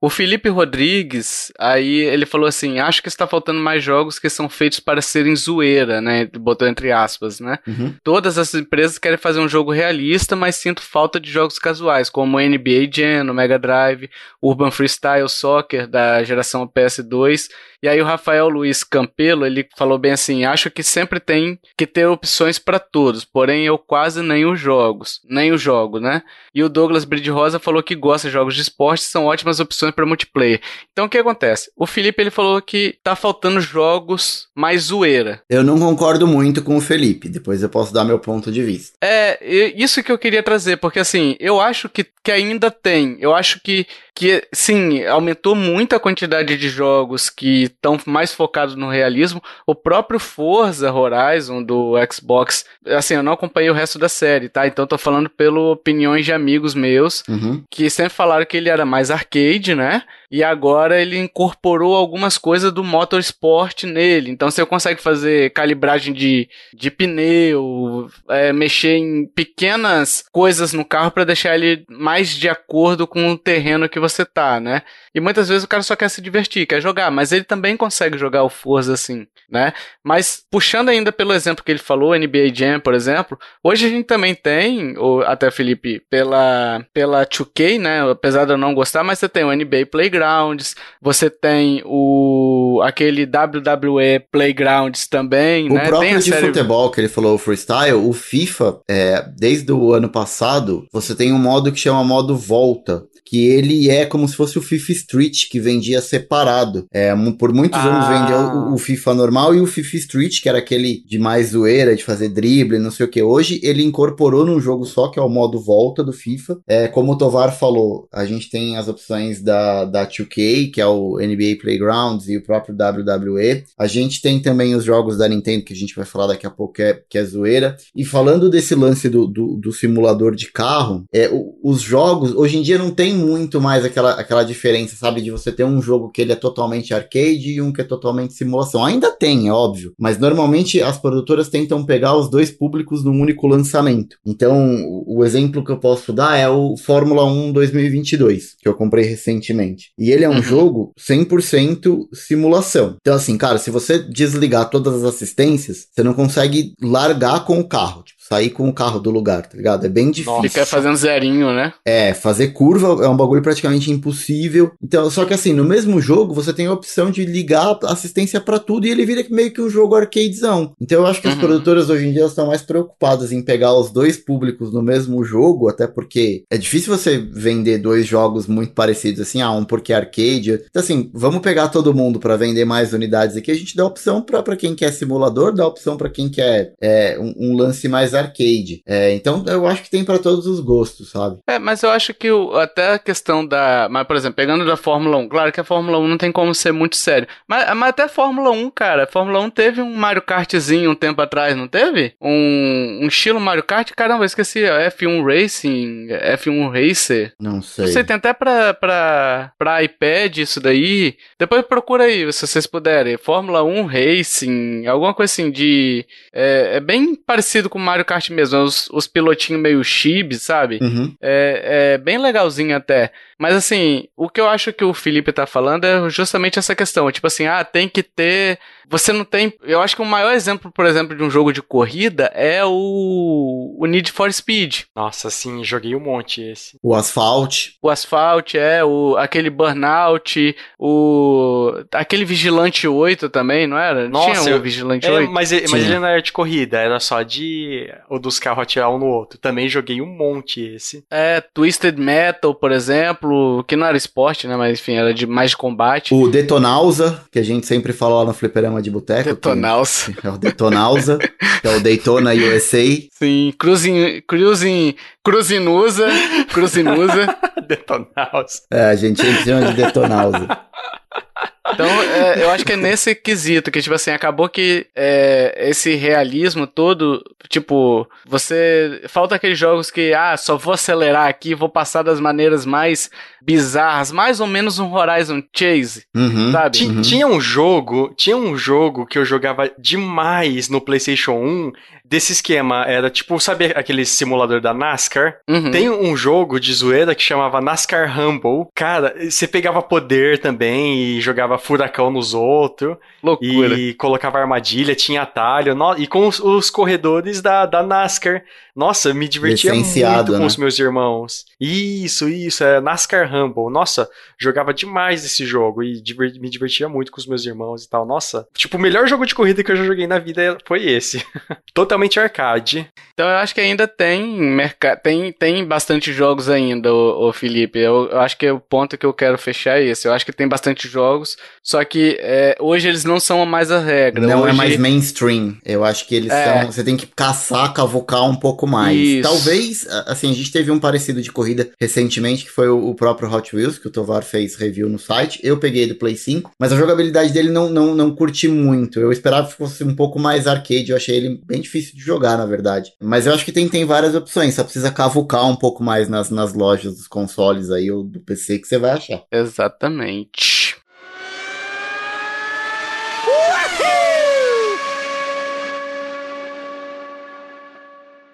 O Felipe Rodrigues, aí ele falou assim: acho que está faltando mais jogos que são feitos para serem zoeira, né? Botou entre aspas, né? Uhum. Todas as empresas querem fazer um jogo realista, mas sinto falta de jogos casuais, como o NBA Jam, o Mega Drive, Urban Freestyle Soccer da geração PS2 e aí o Rafael Luiz Campelo, ele falou bem assim: acho que sempre tem que ter opções para todos, porém eu quase nem os jogos, nem o jogo, né? E o Douglas Bride Rosa falou que gosta de jogos de esporte, são ótimas opções para multiplayer. Então o que acontece? O Felipe ele falou que tá faltando jogos mais zoeira. Eu não concordo muito com o Felipe, depois eu posso dar meu ponto de vista. É, isso que eu queria trazer, porque assim, eu acho que, que ainda tem. Eu acho que que sim, aumentou muito a quantidade de jogos que estão mais focados no realismo. O próprio Forza Horizon do Xbox, assim, eu não acompanhei o resto da série, tá? Então tô falando pelo opiniões de amigos meus uhum. que sempre falaram que ele era mais arcade, né? E agora ele incorporou algumas coisas do motorsport nele. Então você consegue fazer calibragem de, de pneu, é, mexer em pequenas coisas no carro para deixar ele mais de acordo com o terreno que você tá, né? E muitas vezes o cara só quer se divertir, quer jogar, mas ele também consegue jogar o Forza assim, né? Mas puxando ainda pelo exemplo que ele falou, NBA Jam, por exemplo, hoje a gente também tem, ou até Felipe, pela pela 2K, né? Apesar de eu não gostar, mas você tem o NBA Playgrounds, você tem o aquele WWE Playgrounds também, o né? O próprio de série... futebol que ele falou, o freestyle, o FIFA, é, desde o ano passado, você tem um modo que chama modo volta, que ele é como se fosse o FIFA Street, que vendia separado. É, por muitos ah. anos vendia o, o, FIFA normal e o FIFA Street, que era aquele de mais zoeira, de fazer drible, não sei o que. Hoje ele incorporou num jogo só, que é o modo volta do FIFA. É, como o Tovar falou, a gente tem as opções da, da 2K, que é o NBA Playgrounds e o próprio WWE. A gente tem também os jogos da Nintendo, que a gente vai falar daqui a pouco, que é, que é zoeira. E falando desse lance do, do, do simulador de carro, é, o, os jogos, hoje em dia não tem muito mais aquela, aquela diferença, sabe? De você ter um jogo que ele é totalmente arcade e um que é totalmente simulação. Ainda tem, é óbvio. Mas normalmente as produtoras tentam pegar os dois públicos num único lançamento. Então, o exemplo que eu posso dar é o Fórmula 1 2022, que eu comprei recentemente. E ele é um uhum. jogo 100% simulação. Então, assim, cara, se você desligar todas as assistências, você não consegue largar com o carro. Tipo, sair com o carro do lugar, tá ligado? É bem difícil. Fica fazendo zerinho, né? É, fazer curva é um bagulho praticamente impossível. Então, só que assim, no mesmo jogo, você tem a opção de ligar assistência para tudo e ele vira meio que um jogo arcadezão. Então, eu acho que uhum. as produtoras hoje em dia estão mais preocupadas em pegar os dois públicos no mesmo jogo, até porque é difícil você vender dois jogos muito parecidos assim, ah, um porque é arcade. Então, assim, vamos pegar todo mundo para vender mais unidades aqui. A gente dá opção para quem quer simulador, dá opção para quem quer é, um, um lance mais arcade. É, então eu acho que tem para todos os gostos, sabe? É, mas eu acho que o, até a questão da. Mas, por exemplo, pegando da Fórmula 1, claro que a Fórmula 1 não tem como ser muito sério. Mas, mas até a Fórmula 1, cara, a Fórmula 1 teve um Mario Kartzinho um tempo atrás, não teve? Um, um estilo Mario Kart, caramba, eu esqueci. F1 Racing, F1 Racer. Não sei. Você tem até pra, pra, pra iPad isso daí. Depois procura aí, se vocês puderem. Fórmula 1 Racing, alguma coisa assim de. É, é bem parecido com Mario Kart mesmo, os, os pilotinhos meio chibi, sabe? Uhum. É, é bem legalzinho até. Mas assim, o que eu acho que o Felipe tá falando é justamente essa questão. Tipo assim, ah, tem que ter. Você não tem. Eu acho que o maior exemplo, por exemplo, de um jogo de corrida é o, o Need for Speed. Nossa, sim, joguei um monte esse. O Asphalt. O Asphalt, é, o, aquele Burnout, o. aquele Vigilante 8 também, não era? Nossa, Tinha um Vigilante é, 8. Mas, mas ele não era de corrida, era só de o dos carros atirar um no outro. Também joguei um monte esse. É, Twisted Metal, por exemplo, que não era esporte, né? Mas enfim, era de mais de combate. O Detonausa, que a gente sempre fala lá no fliperama de boteco. Detonausa. É o Detonausa, que é o Daytona USA. Sim, Cruising, Cruising, Cruzinusa, Cruzinusa. Detonausa. É, a gente chama de Detonausa. Então, é, eu acho que é nesse quesito que, tipo assim, acabou que é, esse realismo todo, tipo, você. Falta aqueles jogos que, ah, só vou acelerar aqui, vou passar das maneiras mais bizarras, mais ou menos um Horizon Chase, Uhum. sabe? Uhum. Tinha um jogo, tinha um jogo que eu jogava demais no PlayStation 1 desse esquema. Era tipo, sabe aquele simulador da NASCAR? Uhum. Tem um jogo de zoeira que chamava NASCAR Humble. Cara, você pegava poder também e jogava furacão nos outros. Loucura. E colocava armadilha, tinha atalho. no- E com os, os corredores da, da NASCAR. Nossa, me divertia muito com né? os meus irmãos. Isso, isso, é NASCAR Humble. Nossa, jogava demais esse jogo e diver- me divertia muito com os meus irmãos e tal. Nossa, tipo, o melhor jogo de corrida que eu já joguei na vida foi esse. Totalmente arcade. Então eu acho que ainda tem mercado, tem, tem bastante jogos ainda, o, o Felipe. Eu, eu acho que o ponto que eu quero fechar é esse. Eu acho que tem bastante jogos, só que é, hoje eles não são mais a regra. Não é Hoje- mais mainstream. Eu acho que eles É. são. Você tem que caçar, cavucar um pouco mais. Isso. Talvez, assim, a gente teve um parecido de corrida recentemente, que foi o, o próprio Hot Wheels, que o Tovar fez review no site. Eu peguei do Play 5, mas a jogabilidade dele não, não, não curti muito. Eu esperava que fosse um pouco mais arcade. Eu achei ele bem difícil de jogar, na verdade. Mas eu acho que tem, tem várias opções. Só precisa cavucar um pouco mais nas, nas lojas dos consoles aí ou do PC que você vai achar. Exatamente.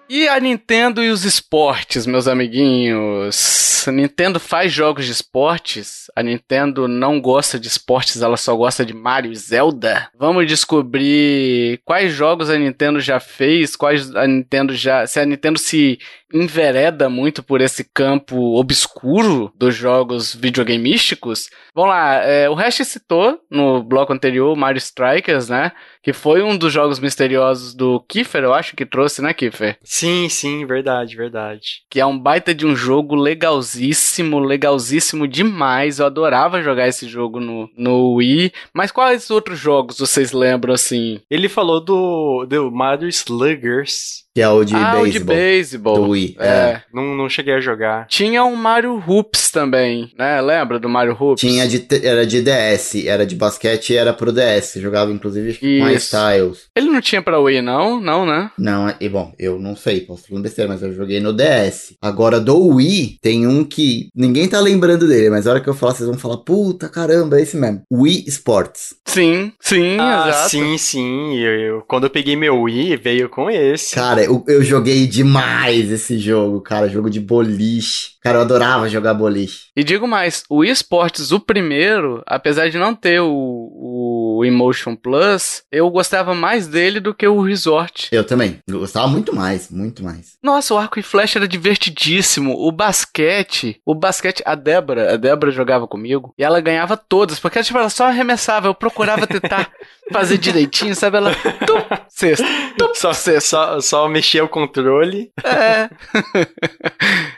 E a Nintendo e os esportes, meus amiguinhos? A Nintendo faz jogos de esportes. A Nintendo não gosta de esportes, ela só gosta de Mario e Zelda. Vamos descobrir quais jogos a Nintendo já fez, quais a Nintendo já. Se a Nintendo se envereda muito por esse campo obscuro dos jogos videogameísticos. Vamos lá, é, o Hash citou no bloco anterior Mario Strikers, né? Que foi um dos jogos misteriosos do Kiefer, eu acho que trouxe, né, Kiefer? Sim, sim, verdade, verdade. Que é um baita de um jogo legalzíssimo, legalzíssimo demais. Eu adorava jogar esse jogo no, no Wii. Mas quais outros jogos vocês lembram assim? Ele falou do, do Mario Sluggers. Que é o de ah, o de beisebol. Do Wii. É. Não, não cheguei a jogar. Tinha um Mario Hoops também, né? Lembra do Mario Hoops? Tinha de, era de DS, era de basquete e era pro DS. Jogava inclusive com a Isso. Styles. Ele não tinha pra Wii, não? Não, né? Não, e bom, eu não sei, posso falar besteira, mas eu joguei no DS. Agora, do Wii, tem um que ninguém tá lembrando dele, mas a hora que eu falar, vocês vão falar, puta caramba, é esse mesmo. Wii Sports. Sim, sim, Ah, exato. sim, sim. Eu, eu- quando eu peguei meu Wii, veio com esse. Cara, eu, eu joguei demais esse jogo, cara, jogo de boliche. Cara, eu adorava jogar boliche. E digo mais, o eSports, o primeiro, apesar de não ter o, o Emotion Plus, eu gostava mais dele do que o Resort. Eu também. Eu gostava muito mais, muito mais. Nossa, o arco e flecha era divertidíssimo. O basquete, o basquete, a Débora, a Débora jogava comigo e ela ganhava todas, porque tipo, ela só arremessava, eu procurava tentar fazer direitinho, sabe? Ela, tum, sexta, tum, Só, sexta. só, só mexer o controle. É.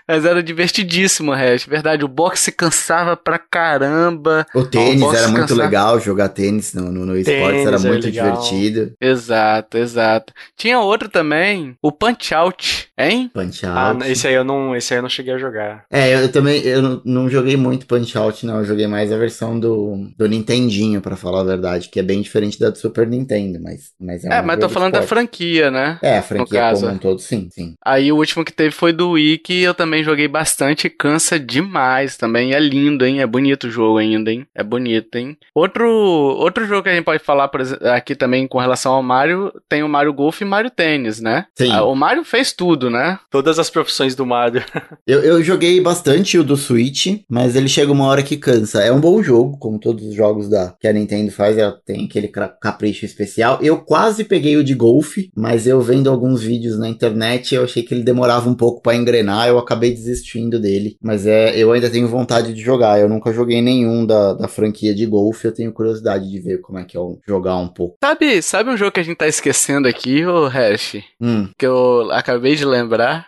Mas era divertidíssimo, Hash. Verdade, o boxe cansava pra caramba. O tênis posso era muito descansar. legal, jogar tênis no, no, no esportes era é muito divertido. Exato, exato. Tinha outro também, o Punch Out, hein? Punch Ah, Out. esse aí eu não, esse aí eu não cheguei a jogar. É, eu, também eu não, não joguei muito Punch Out, não. Eu joguei mais a versão do, do Nintendinho, pra falar a verdade, que é bem diferente da do Super Nintendo, mas, mas é É, um mas tô falando da franquia, né? É, a franquia como um todo, sim, sim. Aí o último que teve foi do Wii, que eu também joguei bastante e cansa demais também. É lindo, hein? É bonito o jogo ainda, hein? É bonito, hein? Outro, outro jogo que a gente pode falar aqui também com relação ao Mario, tem o Mario Golf e Mario Tênis, né? Sim. Ah, O Mario fez tudo, tudo, né? Todas as profissões do Mario. Eu, eu joguei bastante o do Switch, mas ele chega uma hora que cansa. É um bom jogo, como todos os jogos da, que a Nintendo faz, ela tem aquele capricho especial. Eu quase peguei o de golfe, mas eu vendo alguns vídeos na internet, eu achei que ele demorava um pouco pra engrenar, eu acabei desistindo dele. Mas é, eu ainda tenho vontade de jogar. Eu nunca joguei nenhum da, da franquia de golfe, eu tenho curiosidade de ver como é que é o- jogar um pouco. Sabe, sabe um jogo que a gente tá esquecendo aqui, ô Hash? Hum, Que eu acabei de lembrar?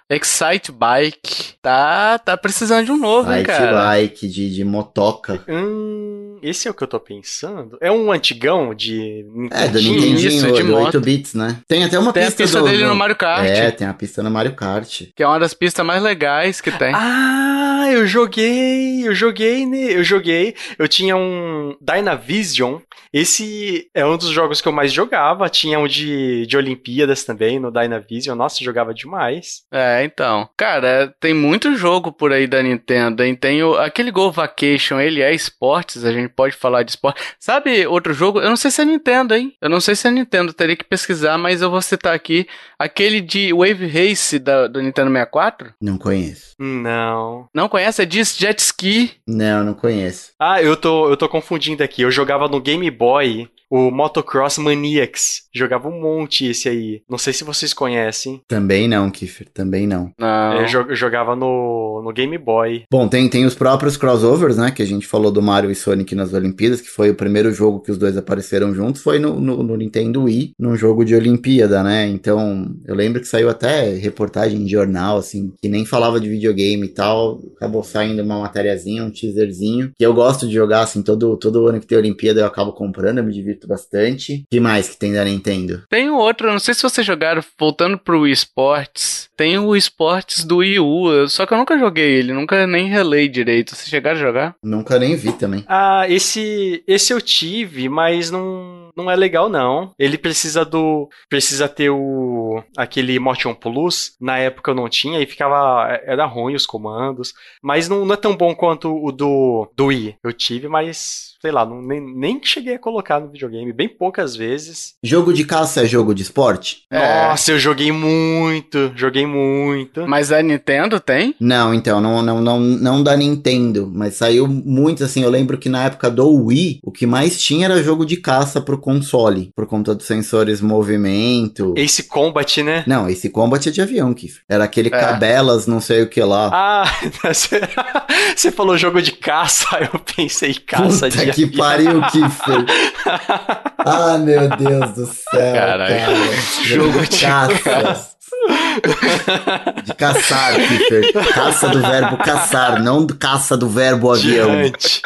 Excite Bike. Tá, tá precisando de um novo, hein, Light cara? bike de, de motoca. Hum, esse é o que eu tô pensando. É um antigão de É, do Nintendinho? Nintendinho, isso, de do moto. 8 bits, né? Tem até uma Tem a pista, pista do, dele no Mario Kart. É, tem a pista no Mario Kart. Que é uma das pistas mais legais que tem. Ah, eu joguei, eu joguei, né? Eu joguei. Eu tinha um Dynavision. Esse é um dos jogos que eu mais jogava. Tinha um de, de Olimpíadas também no Dynavision. Nossa, eu jogava demais. É, então. Cara, tem muito jogo por aí da Nintendo, hein? Tem o, aquele Go Vacation, ele é esportes, a gente pode falar de esporte. Sabe outro jogo? Eu não sei se é Nintendo, hein? Eu não sei se é Nintendo, teria que pesquisar, mas eu vou citar aqui aquele de Wave Race da, do Nintendo 64. Não conheço. Não. Não conhece? É de jet ski. Não, não conheço. Ah, eu tô, eu tô confundindo aqui. Eu jogava no Game Boy o Motocross Maniacs. Jogava um monte esse aí. Não sei se vocês conhecem. Também não, Kiffer, também não. Não. Eu jo- eu jogava no, no Game Boy. Bom, tem, tem os próprios crossovers, né? Que a gente falou do Mario e Sonic nas Olimpíadas, que foi o primeiro jogo que os dois apareceram juntos, foi no, no, no Nintendo Wii, num jogo de Olimpíada, né? Então, eu lembro que saiu até reportagem em jornal, assim, que nem falava de videogame e tal. Acabou saindo uma matériazinha, um teaserzinho, que eu gosto de jogar, assim, todo, todo ano que tem Olimpíada eu acabo comprando, eu me divirto bastante. que mais que tem da Nintendo? Tem um outro, não sei se vocês jogaram, voltando pro Wii Sports. Tem o Wii Sports do Wii U, só que eu nunca joguei ele, nunca nem relei direito. Vocês chegaram a jogar? Nunca nem vi também. Ah, esse esse eu tive, mas não, não é legal não. Ele precisa do precisa ter o aquele Motion Plus. Na época eu não tinha e ficava era ruim os comandos, mas não, não é tão bom quanto o do do Wii. Eu tive, mas sei lá, não, nem, nem cheguei a colocar no videogame, bem poucas vezes. Jogo de caça é jogo de esporte? É. Nossa, eu joguei muito, joguei muito. Mas a Nintendo tem? Não, então, não, não, não, não da Nintendo, mas saiu muito assim. Eu lembro que na época do Wii, o que mais tinha era jogo de caça pro console, por conta dos sensores movimento. Ace Combat, né? Não, esse Combat é de avião, Kiff. Era aquele É. cabelas, não sei o que lá. Ah, você- você falou jogo de caça, eu pensei caça Puta de que pariu, Kiffer. ah, meu Deus do céu, Caralho. cara. Jogo de caça. De caçar, Kiffer. Caça do verbo caçar, não do caça do verbo avião. Diante.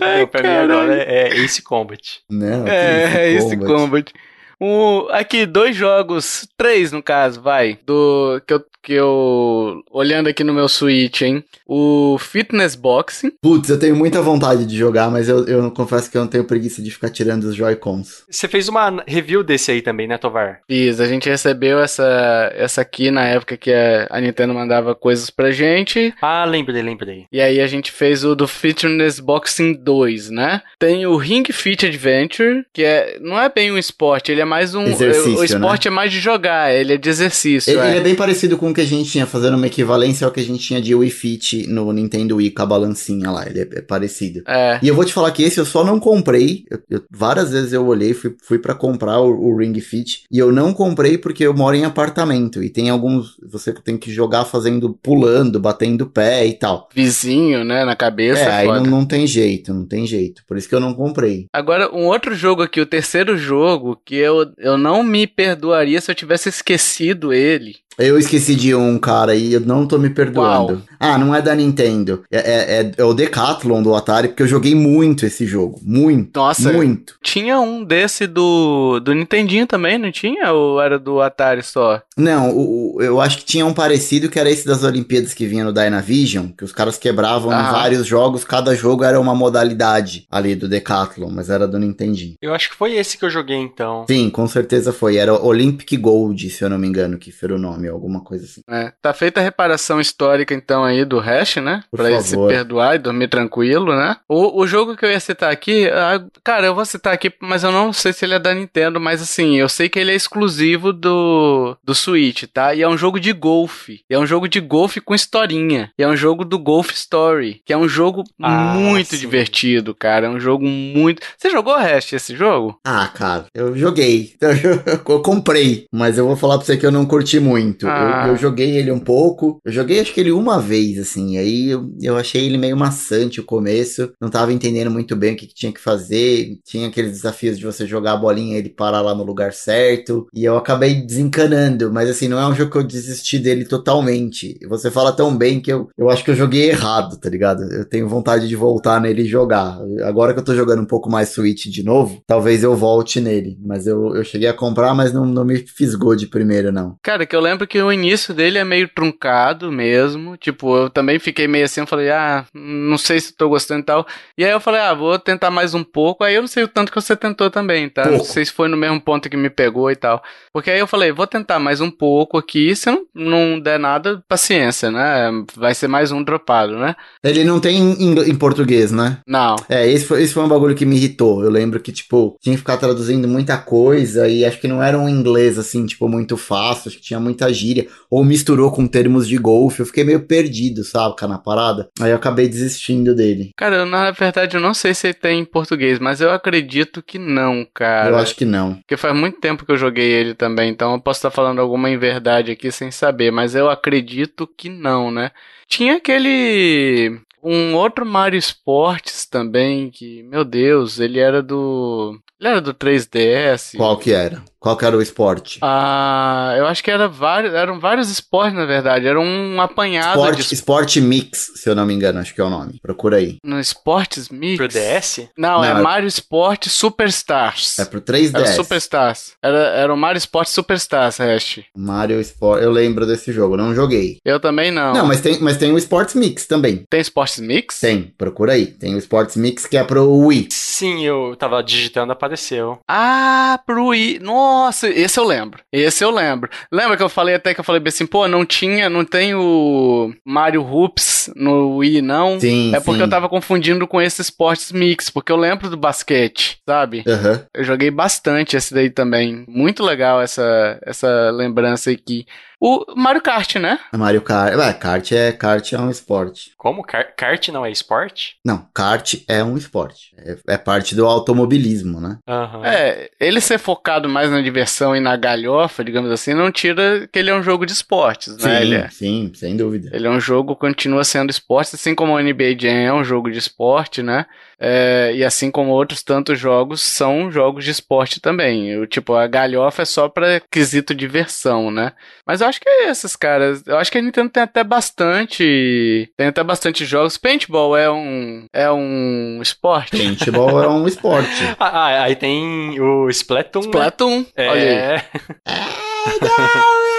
Não, pra mim agora é, é Ace Combat. Não, que É, esse Combat. Combat. O, aqui, dois jogos, três no caso, vai, do que eu, que eu olhando aqui no meu Switch, hein? O Fitness Boxing, Putz, eu tenho muita vontade de jogar, mas eu, eu confesso que eu não tenho preguiça de ficar tirando os Joy-Cons. Você fez uma review desse aí também, né, Tovar? fiz, a gente recebeu essa, essa aqui na época que a, a Nintendo mandava coisas pra gente, Ah, lembrei, lembrei. e aí a gente fez o do Fitness Boxing 2, né? Tem o Ring Fit Adventure, que é, não é bem um esporte, ele é mais um, Exercício, o esporte é mais de jogar, ele é de exercício, Ele, é. ele é bem parecido com o que a gente tinha, fazendo uma equivalência ao que a gente tinha de Wii Fit no Nintendo Wii com a balancinha lá. Ele é, é parecido. É. E eu vou te falar que esse eu só não comprei. Eu- eu- várias vezes eu olhei, fui, fui para comprar o, o Ring Fit. E eu não comprei porque eu moro em apartamento. E tem alguns. Você tem que jogar fazendo, pulando, batendo o pé e tal. vizinho, né, na cabeça. é, aí não, não tem jeito, não tem jeito. Por isso que eu não comprei. Agora, um outro jogo aqui, o terceiro jogo, que eu, eu não me perdoaria se eu tivesse esquecido ele. Eu esqueci de um, cara, e eu não tô me perdoando. Qual? Ah, não é da Nintendo. É, é, é- é o Decathlon do Atari, porque eu joguei muito esse jogo. Muito. Nossa, Muito. tinha um desse do, do Nintendinho também, não tinha? Ou era do Atari só? Não, o- o- eu acho que tinha um parecido que era esse das Olimpíadas que vinha no Dynavision, que os caras quebravam em Aham. vários jogos, cada jogo era uma modalidade ali do Decathlon, mas era do Nintendinho. Eu acho que foi esse que eu joguei então. Sim, Sim, com certeza foi. Era Olympic Gold, se eu não me engano, que foi o nome, alguma coisa assim. É, tá feita a reparação histórica, então, aí do Hash, né? Por pra ele se favor. perdoar e dormir tranquilo, né? O, o jogo que eu ia citar aqui, ah, cara, eu vou citar aqui, mas eu não sei se ele é da Nintendo, mas assim, eu sei que ele é exclusivo do, do Switch, tá? E é um jogo de golfe. E é um jogo de golfe com historinha. E é um jogo do Golf Story, que é um jogo Ah, muito sim. divertido, cara. É um jogo muito. Você jogou Hash esse jogo? Ah, cara, eu joguei. Eu comprei, mas eu vou falar pra você que eu não curti muito. Ah. Eu, eu joguei ele um pouco. Eu joguei acho que ele uma vez, assim. Aí eu, eu achei ele meio maçante o começo. Não tava entendendo muito bem o que, que tinha que fazer. Tinha aqueles desafios de você jogar a bolinha e ele parar lá no lugar certo. E eu acabei desencanando. Mas assim, não é um jogo que eu desisti dele totalmente. Você fala tão bem que eu, eu acho que eu joguei errado, tá ligado? Eu tenho vontade de voltar nele e jogar. Agora que eu tô jogando um pouco mais Switch de novo, talvez eu volte nele. Mas eu, eu cheguei a comprar, mas não, não me fisgou de primeiro, não. Cara, que eu lembro que o início dele é meio truncado mesmo. Tipo, eu também fiquei meio assim, eu falei, ah, não sei se tô gostando e tal. E aí eu falei, ah, vou tentar mais um pouco. Aí eu não sei o tanto que você tentou também, tá? Não Pouco. sei se foi no mesmo ponto que me pegou e tal. Porque aí eu falei, vou tentar mais um pouco aqui. Se não, não der nada, paciência, né? Vai ser mais um dropado, né? Ele não tem em, em português, né? Não. É, esse foi, esse foi um bagulho que me irritou. Eu lembro que, tipo, tinha que ficar traduzindo muita coisa e acho que não era um inglês, assim, tipo, muito fácil. Acho que tinha muita gíria. Ou misturou com termos de golfe. Eu fiquei meio perdido, sabe, cara, na parada. Aí eu acabei desistindo dele. Cara, eu, na verdade eu não sei se ele tem em português, mas eu acredito que não, cara. eu acho que não. Porque faz muito tempo que eu joguei ele também, então eu posso estar falando alguma inverdade aqui sem saber, mas eu acredito que não, né? Tinha aquele. Um outro Mario Sports também, que, meu Deus, ele era do. Ele era do 3DS. Qual que era? Qual que era o esporte? Ah, eu acho que era vários, eram vários esportes, na verdade. Era um apanhado Esporte, de esporte Mix, se eu não me engano, acho que é o nome. Procura aí. no Esportes Mix. Pro DS? Não, é Não, é- Mario Sport Superstars. É pro 3DS. Era Superstars. Era, era o Mario Sport Superstars, Hash. Mario Sport. Eu lembro desse jogo, não joguei. Eu também não. Não, mas tem, mas tem o Sports Mix também. Tem Sports Mix? Tem, procura aí. Tem o Sports Mix que é pro Wii. Sim, eu tava digitando, apareceu. Ah, pro Wii. Nossa, esse eu lembro. Esse eu lembro. Lembra que eu falei até que eu falei bem assim, pô, não tinha, não tem o Mario Hoops no Wii, não? Sim, É porque sim. eu tava confundindo com esse Sports Mix, porque eu lembro do basquete, sabe? Aham. Eu joguei bastante esse daí também. Muito legal essa, essa lembrança aqui. O Mario Kart, né? Mario Kart. Ué, kart é, kart é um esporte. Como? Car- kart não é esporte? Não, kart é um esporte. É, é parte do automobilismo, né? Aham. É, ele ser focado mais na diversão e na galhofa, digamos assim, não tira que ele é um jogo de esportes, né? Ele Sim, é, sim, sem dúvida. ele é um jogo, continua sendo esporte, assim como o NBA Jam é um jogo de esporte, né? É, e assim como outros tantos jogos são jogos de esporte também. Eu, tipo, a galhofa é só pra quesito diversão, né? Mas eu acho que é esses caras. Eu acho que a Nintendo tem até bastante. Tem até bastante jogos. Paintball é um. É um esporte. Paintball é um esporte. Ah, ah, aí tem o Splatoon. né? Splatoon. Olha aí. É,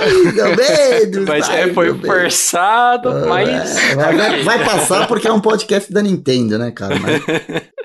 Mais ou menos, mas é, foi ou menos. forçado, mas. Vai, vai- passar porque é um podcast da Nintendo, né, cara? Mas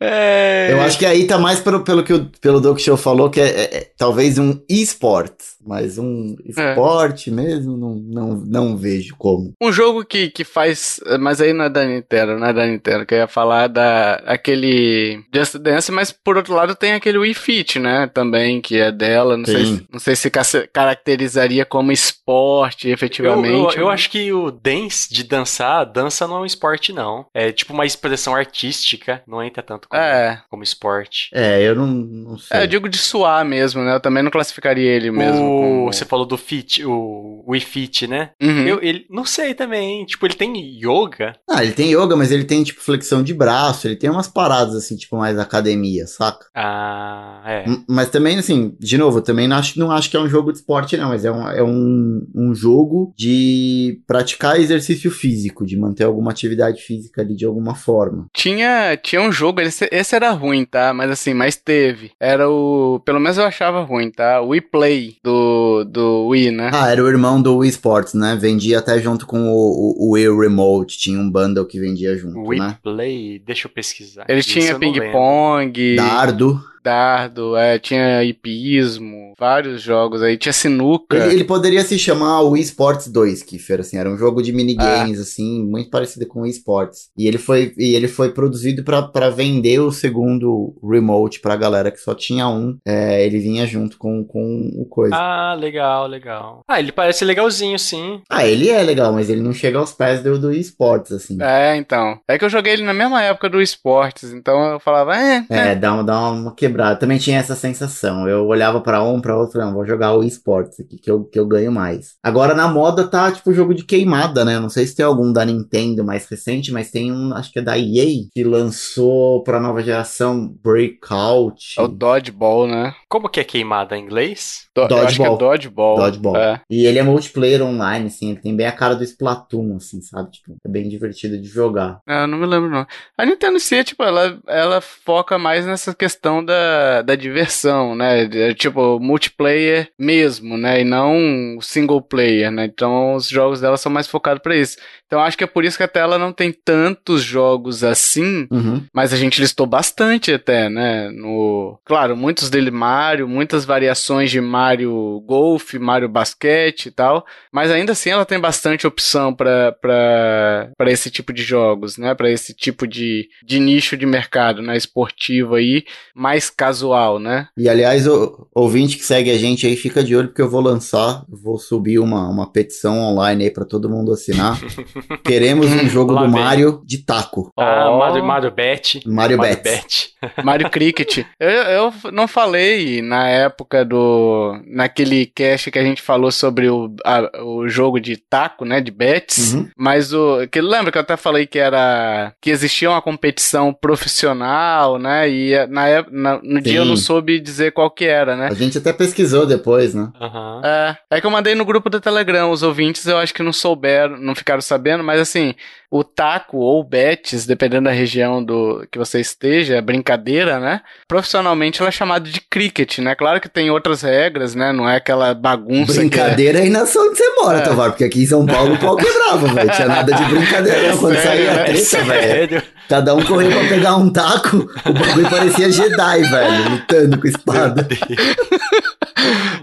É. eu acho que aí tá mais pelo, pelo que o pelo Doc Show falou, que é, é- é talvez um e-sport. Mas um É. esporte mesmo, não, não, não vejo como. Um jogo que, que faz. Mas aí não é da Nintendo, não é da Nintendo, que eu ia falar da. aquele. Just Dance, mas por outro lado tem aquele Wii Fit, né? Também, que é dela. Não, sei, Sim. não sei se ca- caracterizaria como esporte, Eu, efetivamente. eu, eu acho que o dance, de dançar, dança não é um esporte, não. É tipo uma expressão artística, não entra tanto como, É. como esporte. É, eu não, não sei. É, eu digo de suar mesmo, né? Eu também não classificaria ele mesmo. o, como- Você falou do fit, o Wii Fit, né? Uhum. Eu, ele, não sei também. Tipo, ele tem yoga? Ah, ele tem yoga, mas ele tem, tipo, flexão de braço, ele tem umas paradas, assim, tipo, mais academia, saca? Ah, é. M- Mas também, assim, de novo, eu também não acho, não acho que é um jogo de esporte, não, mas é um, é um, um jogo de praticar exercício físico, de manter alguma atividade física ali de alguma forma. Tinha, tinha um jogo, esse, esse era ruim, tá? Mas assim, mas teve. Era o. Pelo menos eu achava ruim, tá? O Wii Play do, do Wii, né? Ah, era o irmão do Wii Sports, né? Vendia até junto com o, o, o Wii Remote, tinha um bundle que vendia junto, Wii né? Play, deixa eu pesquisar. Ele Isso tinha ping-pong. Dardo. Dardo, é, tinha hipismo, vários jogos aí, tinha sinuca. Ele, ele poderia se chamar o eSports 2, Kiffer, assim, era um jogo de minigames, assim, muito parecido com o eSports. E ele foi, e ele foi produzido para vender o segundo remote pra galera que só tinha um. É, ele vinha junto com, com o coisa. Ah, legal, legal. Ah, ele parece legalzinho, sim. Ah, ele é legal, mas ele não chega aos pés do, do eSports, assim. É, então. É que eu joguei ele na mesma época do esportes, então eu falava, é. É, dá uma, dá uma quebrada. Também tinha essa sensação. Eu olhava pra um, pra outro, não, vou jogar o esportes aqui, que eu, que eu ganho mais. Agora na moda tá, tipo, jogo de queimada, né? Não sei se tem algum da Nintendo mais recente, mas tem um, acho que é da EA, que lançou pra nova geração Breakout. É o Dodgeball, né? Como que é queimada em inglês? Do, eu acho que é Dodgeball. Dodgeball. É. E ele é multiplayer online, assim, ele tem bem a cara do Splatoon, assim, sabe? Tipo, é bem divertido de jogar. É, eu não me lembro, não. A Nintendo si, tipo, ela, ela foca mais nessa questão da, da diversão, né? De, tipo, multiplayer mesmo, né? E não single player, né? Então os jogos dela são mais focados pra isso. Então acho que é por isso que até ela não tem tantos jogos assim, Uhum. mas a gente listou bastante até, né? No, claro, muitos dele Mario, muitas variações de Mario Golf, Mario Basquete e tal, mas ainda assim ela tem bastante opção para para esse tipo de jogos, né? Para esse tipo de, de nicho de mercado, né? Esportivo aí, mais casual, né? E aliás, o ouvinte que segue a gente aí, fica de olho porque eu vou lançar, vou subir uma, uma petição online aí pra todo mundo assinar. Queremos um jogo Lá do vem. Mario de taco. Ah, Ó. Mario, Mario Bet. Mario, Mario Bets. Bet. Mario Cricket. Eu, eu não falei na época do. naquele cast que a gente falou sobre o, a- o jogo de taco, né? De bets. Uhum. Mas o. Que, lembra que eu até falei que era. que existia uma competição profissional, né? E na, ép- no dia eu não Sim. soube dizer qual que era, né? A gente até pesquisou depois, né? Aham. É, é que eu mandei no grupo do Telegram, os ouvintes eu acho que não souberam, não ficaram sabendo, mas assim, o taco ou bets, dependendo da região do que você esteja, é brincadeira, né? Profissionalmente ela é chamada de cricket, né? Claro que tem outras regras, né? Não é aquela bagunça é- Brincadeira aí na onde você mora, É. Tovar, porque aqui em São Paulo o pau quebrava, velho. Tinha nada de brincadeira não. Quando É saía a sério, treta, velho. Cada um correu pra pegar um taco, o bagulho parecia Jedi, velho, lutando com espada.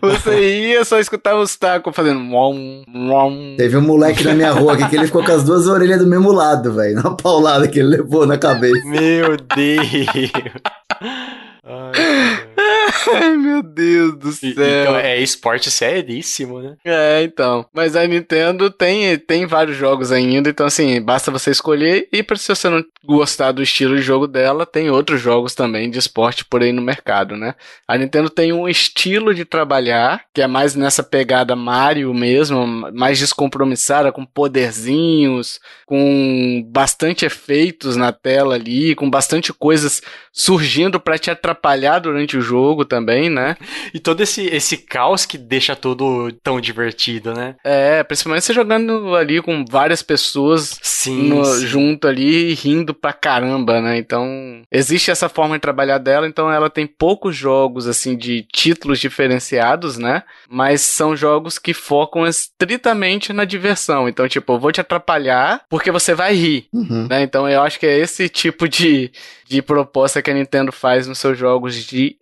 Você ia, só escutava os tacos fazendo mom, mom. Teve um moleque na minha rua aqui que ele ficou com as duas orelhas do mesmo lado, velho. Na paulada que ele levou na cabeça. Meu Deus. Ai, Ai, meu Deus do e- céu. então é esporte seríssimo, né? É, então. Mas a Nintendo tem, tem vários jogos ainda, então assim, basta você escolher. E pra se você não gostar do estilo de jogo dela, tem outros jogos também de esporte por aí no mercado, né? A Nintendo tem um estilo de trabalhar, que é mais nessa pegada Mario mesmo, mais descompromissada, com poderzinhos, com bastante efeitos na tela ali, com bastante coisas surgindo pra te atrapalhar durante o jogo também, né? E todo esse, esse caos que deixa tudo tão divertido, né? É, principalmente você jogando ali com várias pessoas Sim. no- sim. junto ali e rindo pra caramba, né? Então, existe essa forma de trabalhar dela, então ela tem poucos jogos assim de títulos diferenciados, né? Mas são jogos que focam estritamente na diversão. Então, tipo, eu vou te atrapalhar porque você vai rir, Uhum. né? Então, eu acho que é esse tipo de, de proposta que a Nintendo faz nos seus jogos de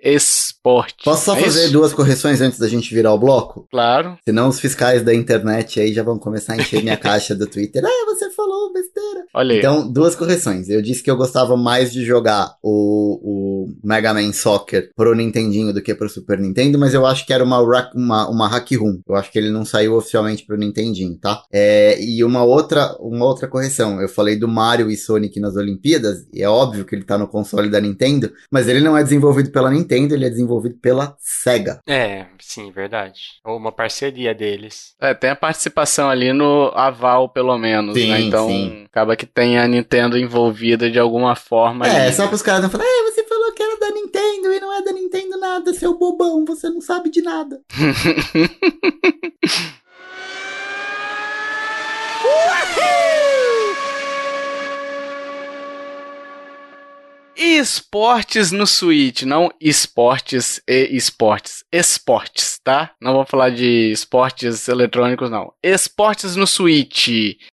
esporte. Posso só É fazer isso? duas correções antes da gente virar o bloco? Claro. Senão os fiscais da internet aí já vão começar a encher minha caixa do Twitter. Ah, você falou besteira. Olha aí. Então, duas correções. Eu disse que eu gostava mais de jogar o, o Mega Man Soccer pro Nintendinho do que pro Super Nintendo, mas eu acho que era uma, uma, uma hack room. Eu acho que ele não saiu oficialmente pro Nintendinho, tá? É, e uma outra, uma outra correção. Eu falei do Mario e Sonic nas Olimpíadas, e é óbvio que ele tá no console da Nintendo, mas ele não é desenvolvido pela Nintendo, ele é desenvolvido pela SEGA. É, sim, verdade. Ou uma parceria deles. É, tem a participação ali no aval, pelo menos, Sim, né? Então, sim. acaba que tem a Nintendo envolvida de alguma forma É, ali. só pros caras não falarem, ah, você falou que era da Nintendo e não é da Nintendo nada, seu bobão, você não sabe de nada. esportes no Switch, não esportes e esportes, esportes, tá? Não vou falar de esportes eletrônicos, não. Esportes no Switch.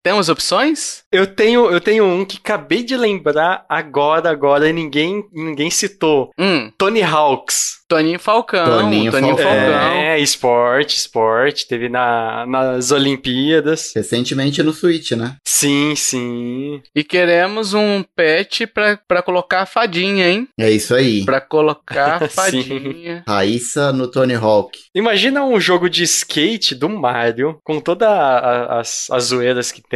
Temos opções? Eu tenho, eu tenho um que acabei de lembrar agora, agora, e ninguém, ninguém citou. Hum, Tony Hawks. Toninho Falcão. Toninho Toninho, Falcão. Falcão. É, esporte, esporte. Teve na, nas Olimpíadas. Recentemente no Switch, né? Sim, sim. E queremos um pet pra, pra colocar a fadinha, hein? É isso aí. Pra colocar a fadinha. Raíssa no Tony Hawk. Imagina um jogo de skate do Mario, com todas as, as zoeiras que tem.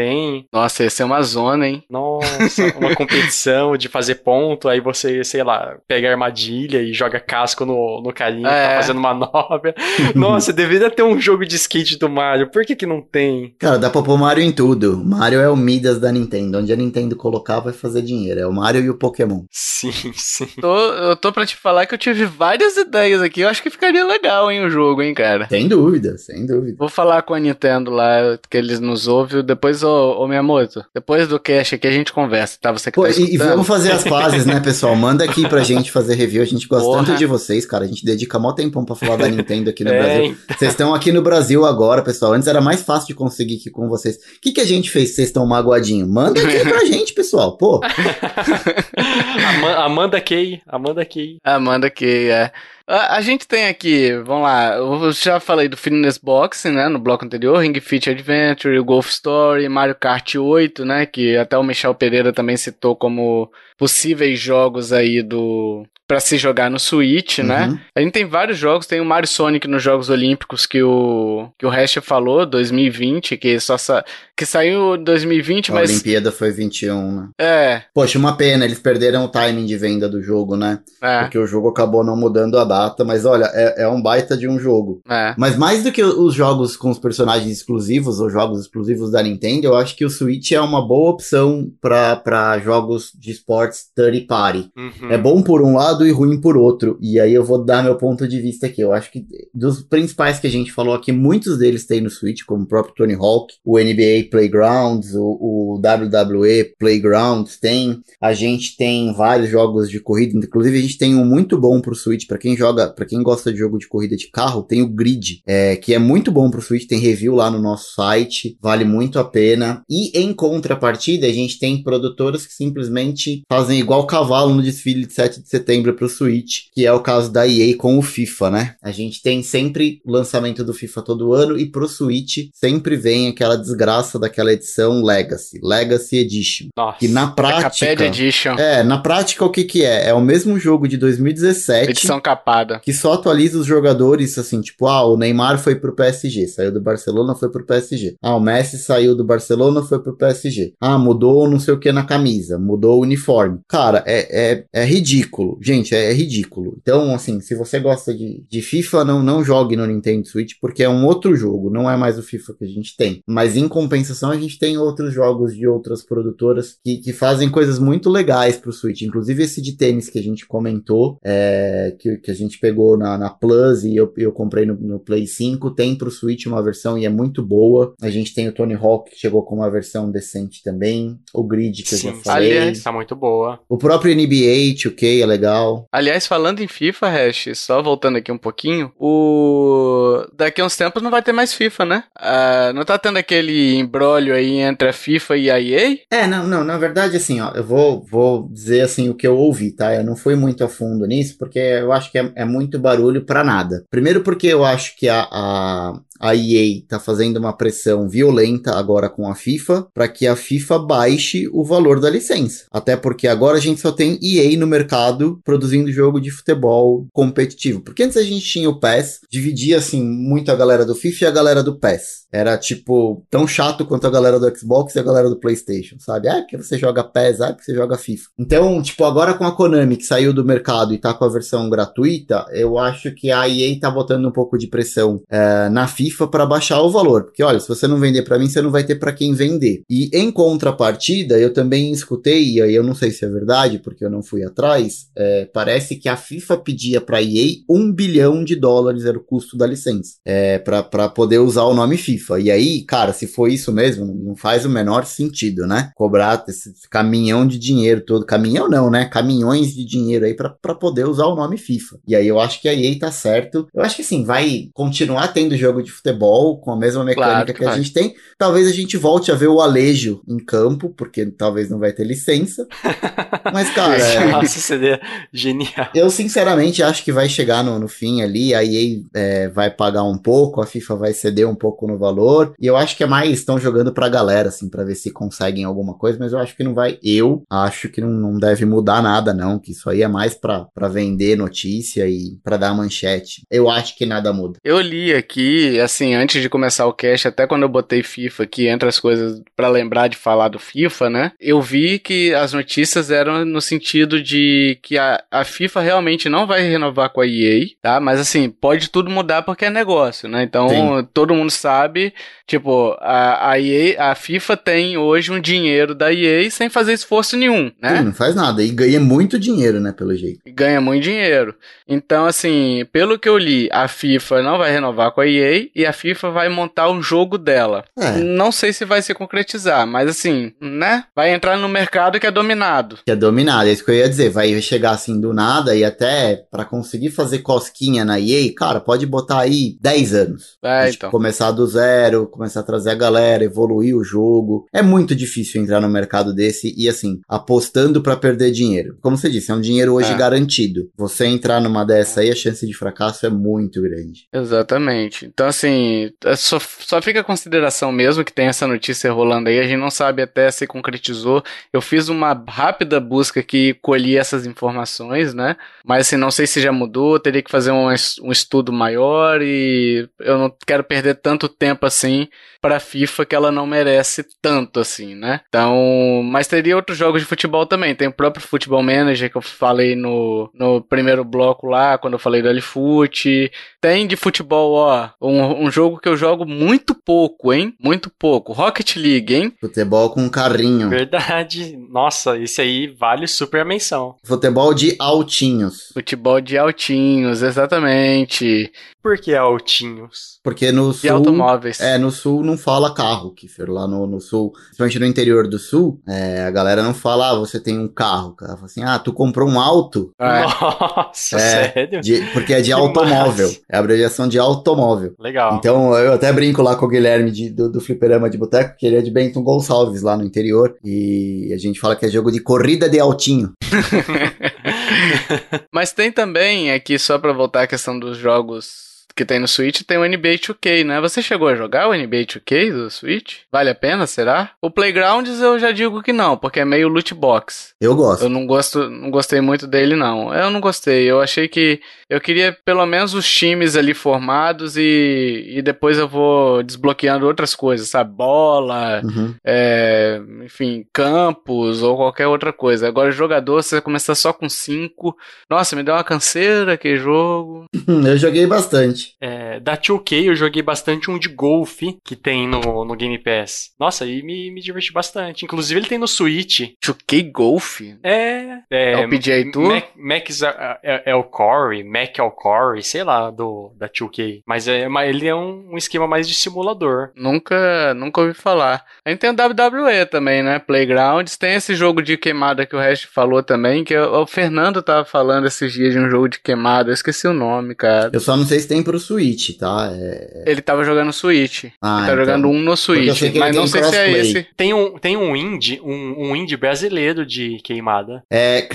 Nossa, ia ser uma zona, hein? Nossa, uma competição de fazer ponto, aí você, sei lá, pega a armadilha e joga casco no, no carinha que É. tá fazendo manobra. Nossa, deveria ter um jogo de skate do Mario, por que que não tem? Cara, dá pra pôr Mario em tudo. Mario é o Midas da Nintendo. Onde a Nintendo colocar vai fazer dinheiro. É o Mario e o Pokémon. Sim, sim. Tô, eu tô pra te falar que eu tive várias ideias aqui. Eu acho que ficaria legal, hein, o jogo, hein, cara. Sem dúvida, sem dúvida. Vou falar com a Nintendo lá, que eles nos ouvem. Depois, ô, ô Miyamoto, depois do cast aqui a gente conversa, tá? Você que Pô, tá e, e vamos fazer as pazes, né, pessoal? Manda aqui pra gente fazer review. A gente gosta Porra. tanto de vocês, cara. A gente dedica mó tempão pra falar da Nintendo aqui no É, Brasil. Vocês estão aqui no Brasil agora, pessoal. Antes era mais fácil de conseguir aqui com vocês. O que, que a gente fez? Vocês estão magoadinhos? Manda aqui pra gente, pessoal. Pô, Ama- Amanda Kay, Amanda Kay. Amanda que é. A, a gente tem aqui, vamos lá, eu já falei do Fitness Boxing, né, no bloco anterior, Ring Fit Adventure, o Golf Story, Mario Kart 8, né, que até o Michel Pereira também citou como possíveis jogos aí do para se jogar no Switch, né? Uhum. A gente tem vários jogos, tem o Mario Sonic nos Jogos Olímpicos que o que o Hash falou, 2020, que só sa... que saiu em 2020, a mas Olimpíada foi 21, né? é, Poxa, uma pena, eles perderam o timing de venda do jogo, né? é, Porque o jogo acabou não mudando a data, mas olha, é, é um baita de um jogo. é. Mas mais do que os jogos com os personagens exclusivos ou jogos exclusivos da Nintendo, eu acho que o Switch é uma boa opção para jogos de esportes third party. Uhum. É bom por um lado e ruim por outro. E aí eu vou dar meu ponto de vista aqui. Eu acho que dos principais que a gente falou aqui, muitos deles tem no Switch, como o próprio Tony Hawk, o NBA Playgrounds, o, o WWE Playgrounds tem. A gente tem vários jogos de corrida, inclusive a gente tem um muito bom pro Switch, para quem joga, para quem gosta de jogo de corrida de carro, tem o Grid, é, que é muito bom pro Switch, tem review lá no nosso site, vale muito a pena. E em contrapartida, a gente tem produtoras que simplesmente fazem igual cavalo no desfile de 7 de setembro pro Switch, que é o caso da EA com o FIFA, né? A gente tem sempre o lançamento do FIFA todo ano e pro Switch sempre vem aquela desgraça daquela edição Legacy, Legacy Edition, Nossa. que na prática Edition, é, na prática o que que é? É o mesmo jogo de 2017 edição capada. que só atualiza os jogadores assim, tipo, ah, o Neymar foi pro PSG, saiu do Barcelona, foi pro PSG. Ah, o Messi saiu do Barcelona, foi pro PSG. Ah, mudou não sei o que na camisa, mudou o uniforme. Cara, é, é, é ridículo. Gente, é, é ridículo. Então, assim, se você gosta de, de FIFA, não, não jogue no Nintendo Switch, porque é um outro jogo, não é mais o FIFA que a gente tem. Mas em compensação, a gente tem outros jogos de outras produtoras que, que fazem coisas muito legais pro Switch. Inclusive esse de tênis que a gente comentou, é, que, que a gente pegou na, na Plus e eu, eu comprei no, no Play 5, tem pro Switch uma versão e é muito boa. A gente tem o Tony Hawk que chegou com uma versão decente também. O Grid que eu já Sim, falei. aliás- Tá muito boa. O próprio NBA 2K é legal. Aliás, falando em FIFA, Hash, só voltando aqui um pouquinho, o daqui a uns tempos não vai ter mais FIFA, né? Ah, não tá tendo aquele embrólio aí entre a FIFA e a EA? É, não, não, na verdade, assim, ó, eu vou, vou dizer assim o que eu ouvi, tá? Eu não fui muito a fundo nisso, porque eu acho que é, é muito barulho pra nada. Primeiro porque eu acho que a, a, a EA tá fazendo uma pressão violenta agora com a FIFA para que a FIFA baixe o valor da licença. Até porque agora a gente só tem EA no mercado produzindo jogo de futebol competitivo. Porque antes a gente tinha o PES, dividia assim muito a galera do FIFA e a galera do PES. Era tipo tão chato quanto a galera do Xbox e a galera do PlayStation, sabe? Ah, porque você joga PES, ah, porque você joga FIFA. Então, tipo, agora com a Konami que saiu do mercado e tá com a versão gratuita, eu acho que a EA tá botando um pouco de pressão eh, na FIFA FIFA para baixar o valor, porque olha, se você não vender para mim, você não vai ter para quem vender. E em contrapartida, eu também escutei, e aí eu não sei se é verdade, porque eu não fui atrás, é, parece que a FIFA pedia para EA um bilhão de dólares era o custo da licença, é, para poder usar o nome FIFA. E aí, cara, se for isso mesmo, não faz o menor sentido, né? Cobrar esse caminhão de dinheiro todo, caminhão não, né? Caminhões de dinheiro aí para poder usar o nome FIFA. E aí eu acho que a EA tá certo. Eu acho que assim, vai continuar tendo jogo de futebol com a mesma mecânica claro que, que a gente tem. Talvez a gente volte a ver o Alejo em campo, porque talvez não vai ter licença. Mas, cara. é... Nossa, seria genial. Eu, sinceramente, acho que vai chegar no, no fim ali, a EA é, vai pagar um pouco, a FIFA vai ceder um pouco no valor. E eu acho que é mais estão jogando pra galera, assim, pra ver se conseguem alguma coisa, mas eu acho que não vai. Eu acho que não, não deve mudar nada, não. Que isso aí é mais pra, pra vender notícia e pra dar manchete. Eu acho que nada muda. Eu li aqui, assim, antes de começar o cast, até quando eu botei FIFA aqui, entre as coisas para lembrar de falar do FIFA, né? Eu vi que as notícias eram no sentido de que a, a FIFA realmente não vai renovar com a EA, tá? Mas assim, pode tudo mudar porque é negócio, né? Então, Sim. todo mundo sabe, tipo, a, a EA, a FIFA tem hoje um dinheiro da EA sem fazer esforço nenhum, né? Sim, não faz nada. E ganha muito dinheiro, né, pelo jeito. Ganha muito dinheiro. Então, assim, pelo que eu li, a FIFA não vai renovar com a EA e a FIFA vai montar um jogo dela. É. Não sei se vai se concretizar, mas assim, né? Vai entrar no mercado que é dominado. Que é dominado, é isso que eu ia dizer. Vai chegar assim do nada e até para conseguir fazer cosquinha na EA, cara, pode botar aí 10 anos. É, então. Começar do zero, começar a trazer a galera, evoluir o jogo. É muito difícil entrar no mercado desse e assim, apostando para perder dinheiro. Como você disse, é um dinheiro hoje é. garantido. Você entrar numa dessa aí, a chance de fracasso é muito grande. Exatamente. Então, assim, é só, só fica a consideração mesmo que tem essa notícia rolando aí. A gente não sabe até se concretizou. Eu fiz uma rápida busca que colhi essas informações, né? Mas, assim, não sei se já mudou. Teria que fazer um, um estudo maior e eu não quero perder tanto tempo assim para FIFA que ela não merece tanto assim, né? Então, mas teria outros jogos de futebol também. Tem o próprio Futebol Manager que eu falei no, no primeiro bloco lá, quando eu falei do L-Foot. Tem de futebol, ó, um, um jogo que eu jogo muito pouco, hein? Muito pouco. Rocket League, hein? Futebol com carrinho. Verdade. Nossa, esse aí vale super a menção. Futebol de altinhos. Futebol de altinhos, exatamente. Por que altinhos? Porque no sul. De automóveis. É, no sul não fala carro, Kiffer. Lá no, no sul, principalmente no interior do sul, é, a galera não fala, ah, você tem um carro. Cara. Fala assim, ah, tu comprou um auto. É. Nossa, é, sério? De, porque é de automóvel. É a abreviação de automóvel. Legal. Então eu até brinco lá com o Guilherme de, do, do Fliperama de Boteco, que ele é de Benton Gonçalves, lá no interior. E a gente fala que é jogo de corrida de altinho. Mas tem também, aqui só pra voltar à questão dos jogos que tem no Switch tem o NBA 2K, né? Você chegou a jogar o NBA 2K do Switch? Vale a pena, será? O Playgrounds eu já digo que não, porque é meio loot box. Eu gosto. Eu não gosto, não gostei muito dele não. Eu não gostei. Eu achei que eu queria pelo menos os times ali formados e, e depois eu vou desbloqueando outras coisas, sabe? Bola, uhum. é, enfim, campos ou qualquer outra coisa. Agora jogador, você começar só com cinco. Nossa, me deu uma canseira aquele jogo. eu joguei bastante. É, da 2K eu joguei bastante um de golfe que tem no, no Game Pass. Nossa, aí me, me diverti bastante. Inclusive ele tem no Switch. 2K Golf? É. É, é o PGA Tour? Mac, Max é, o Core, Mac é o Core, sei lá, do, da 2K. Mas é, ele é um, um esquema mais de simulador. Nunca, nunca ouvi falar. A gente tem o WWE também, né? Playgrounds. Tem esse jogo de queimada que o resto falou também, que o, o Fernando tava falando esses dias de um jogo de queimada. Eu esqueci o nome, cara. Eu só não sei se tem pro Switch, tá? É... Ele tava jogando Switch. Ah, ele tá então. jogando um no Switch. Mas não sei se é esse. Tem um, tem um indie, um, um indie brasileiro de queimada. É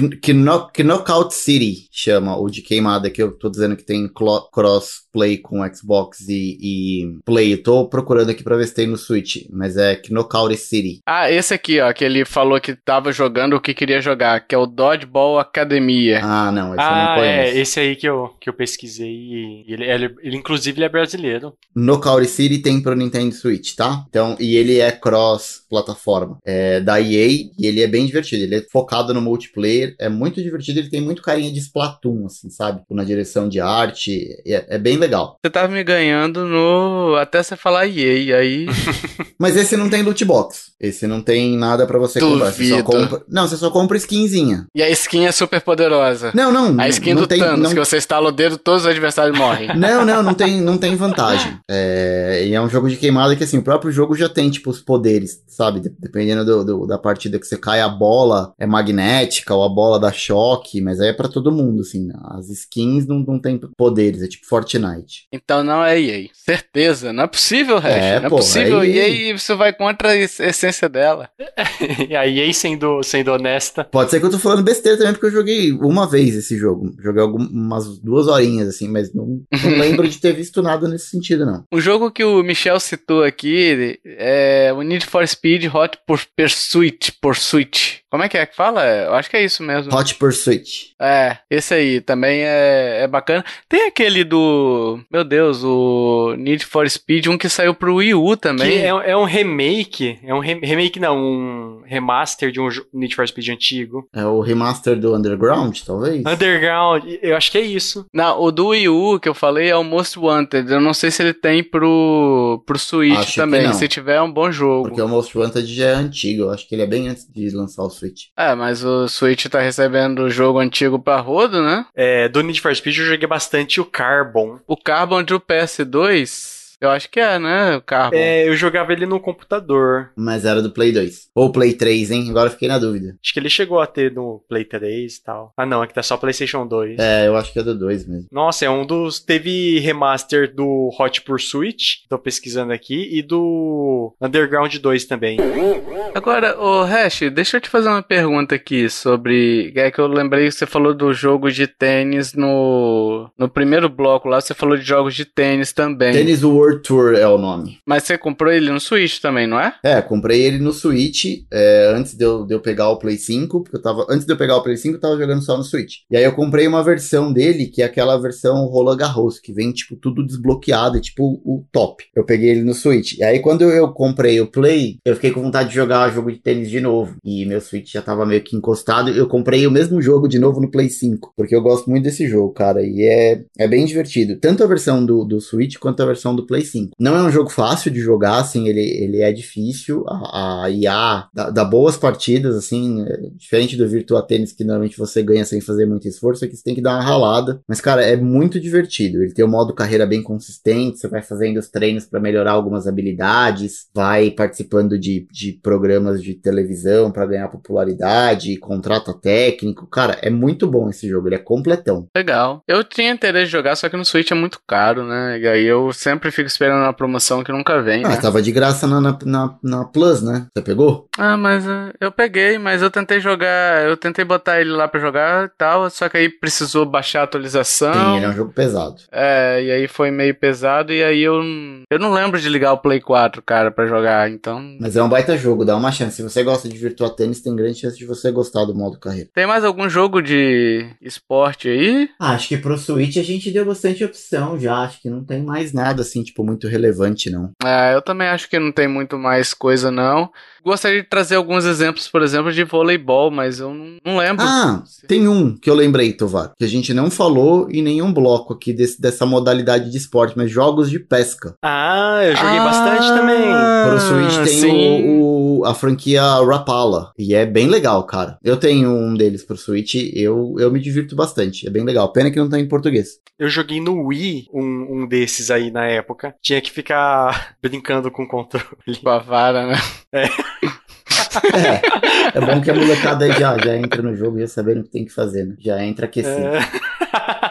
Knockout City chama o de queimada, que eu tô dizendo que tem crossplay com Xbox e, e Play. Eu tô procurando aqui pra ver se tem no Switch, mas é Knockout City. Ah, esse aqui, ó, que ele falou que tava jogando o que queria jogar, que é o Dodgeball Academia. Ah, não, esse ah, eu não conheço. É, esse aí que eu, que eu pesquisei e ele, ele ele, ele inclusive ele é brasileiro. Knockout City tem pro Nintendo Switch, tá? Então, e ele é cross-plataforma. É da EA e ele é bem divertido. Ele é focado no multiplayer, é muito divertido. Ele tem muito carinha de Splatoon, assim, sabe? Na direção de arte. É, é bem legal. Você tava me ganhando no. Até você falar EA, aí. Mas esse não tem loot box. Esse não tem nada para você comprar. Você só compra... Não, você só compra skinzinha. E a skin é super poderosa. Não, não. A skin não do tem, Thanos, não... que você estala o dedo, todos os adversários morrem. Não, não, não tem, não tem vantagem. É, e é um jogo de queimada que, assim, o próprio jogo já tem, tipo, os poderes, sabe? Dependendo do, do, da partida que você cai, a bola é magnética ou a bola dá choque, mas aí é pra todo mundo, assim. As skins não, não tem poderes, é tipo Fortnite. Então não é EA. Certeza. Não é possível, Hash. É, não pô, é possível. é EA. EA. você vai contra a es- essência dela. e a EA sendo, sendo honesta. Pode ser que eu tô falando besteira também, porque eu joguei uma vez esse jogo. Joguei algumas duas horinhas, assim, mas não, não lembro de ter visto nada nesse sentido, não. Um jogo que o Michel citou aqui é o Need for Speed Hot Pur- Pursuit. Pursuit. Como é que é que fala? Eu acho que é isso mesmo. Hot Pursuit. É, esse aí também é, é bacana. Tem aquele do. Meu Deus, o Need for Speed, um que saiu pro Wii U também. Que é, é um remake. É um re- remake, não, um remaster de um Need for Speed antigo. É o remaster do Underground, talvez? Underground, eu acho que é isso. Não, o do Wii U que eu falei é o Most Wanted. Eu não sei se ele tem pro, pro Switch Acho também. Se tiver, é um bom jogo. Porque o Most Wanted já é antigo, eu acho que ele é bem antes de lançar o Switch. É, mas o Switch tá recebendo o jogo antigo pra rodo, né? É, do Need for Speed eu joguei bastante o Carbon. O Carbon do PS2, eu acho que é, né? O Carbon. É, eu jogava ele no computador. Mas era do Play 2. Ou Play 3, hein? Agora eu fiquei na dúvida. Acho que ele chegou a ter no Play 3 e tal. Ah, não, é que tá só PlayStation 2. É, eu acho que é do 2 mesmo. Nossa, é um dos. Teve remaster do Hot Pursuit, tô pesquisando aqui, e do Underground 2 também. Agora, ô Hash, deixa eu te fazer uma pergunta aqui sobre. É que eu lembrei que você falou do jogo de tênis no. No primeiro bloco lá, você falou de jogos de tênis também. Tennis World Tour é o nome. Mas você comprou ele no Switch também, não é? É, comprei ele no Switch é, antes de eu, de eu pegar o Play 5, porque eu tava. Antes de eu pegar o Play 5, eu tava jogando só no Switch. E aí eu comprei uma versão dele, que é aquela versão Roland Garros, que vem, tipo, tudo desbloqueado, é tipo o top. Eu peguei ele no Switch. E aí, quando eu comprei o Play, eu fiquei com vontade de jogar jogo de tênis de novo. E meu Switch já tava meio que encostado. Eu comprei o mesmo jogo de novo no Play 5. Porque eu gosto muito desse jogo, cara. E é, é bem divertido. Tanto a versão do, do Switch quanto a versão do Play 5. Não é um jogo fácil de jogar, assim, ele, ele é difícil. A, a IA dá, dá boas partidas, assim, é diferente do Virtua Tennis, que normalmente você ganha sem fazer muito esforço, aqui você tem que dar uma ralada. Mas, cara, é muito divertido. Ele tem o modo carreira bem consistente, você vai fazendo os treinos para melhorar algumas habilidades, vai participando de, de programas de televisão para ganhar popularidade, contrata técnico. Cara, é muito bom esse jogo, ele é completão. Legal. Eu tinha interesse de jogar, só que no Switch é muito caro, né? E aí eu sempre fico esperando uma promoção que nunca vem, Ah, né? tava de graça na, na, na, na Plus, né? Você pegou? Ah, mas eh, eu peguei, mas eu tentei jogar, eu tentei botar ele lá pra jogar e tal, só que aí precisou baixar a atualização. Tem, ele é um jogo pesado. É, e aí foi meio pesado, e aí eu, eu não lembro de ligar o Play 4, cara, pra jogar, então. Mas é um baita jogo, dá uma chance. Se você gosta de Virtua Tennis, tem grande chance de você gostar do modo carreira. Tem mais algum jogo de esporte aí? Ah, acho que pro Switch a gente deu bastante opção já. Acho que não tem mais nada assim, tipo, muito relevante, não. Ah, eu também acho que não tem muito mais coisa, não. Gostaria de trazer alguns exemplos, por exemplo, de voleibol, mas eu não, não lembro. Ah, tem um que eu lembrei, Tovar, que a gente não falou em nenhum bloco aqui desse, dessa modalidade de esporte, mas jogos de pesca. Ah, eu joguei Ah, bastante também. Pro Switch tem sim. o, o- a franquia Rapala. E é bem legal, cara. Eu tenho um deles pro Switch, eu, eu me divirto bastante. É bem legal. Pena que não tá em português. Eu joguei no Wii um, um desses aí na época. Tinha que ficar brincando com o controle. Com a vara, né? É, é bom que a molecada aí já, já entra no jogo já sabendo o que tem que fazer, né? Já entra aquecido. É.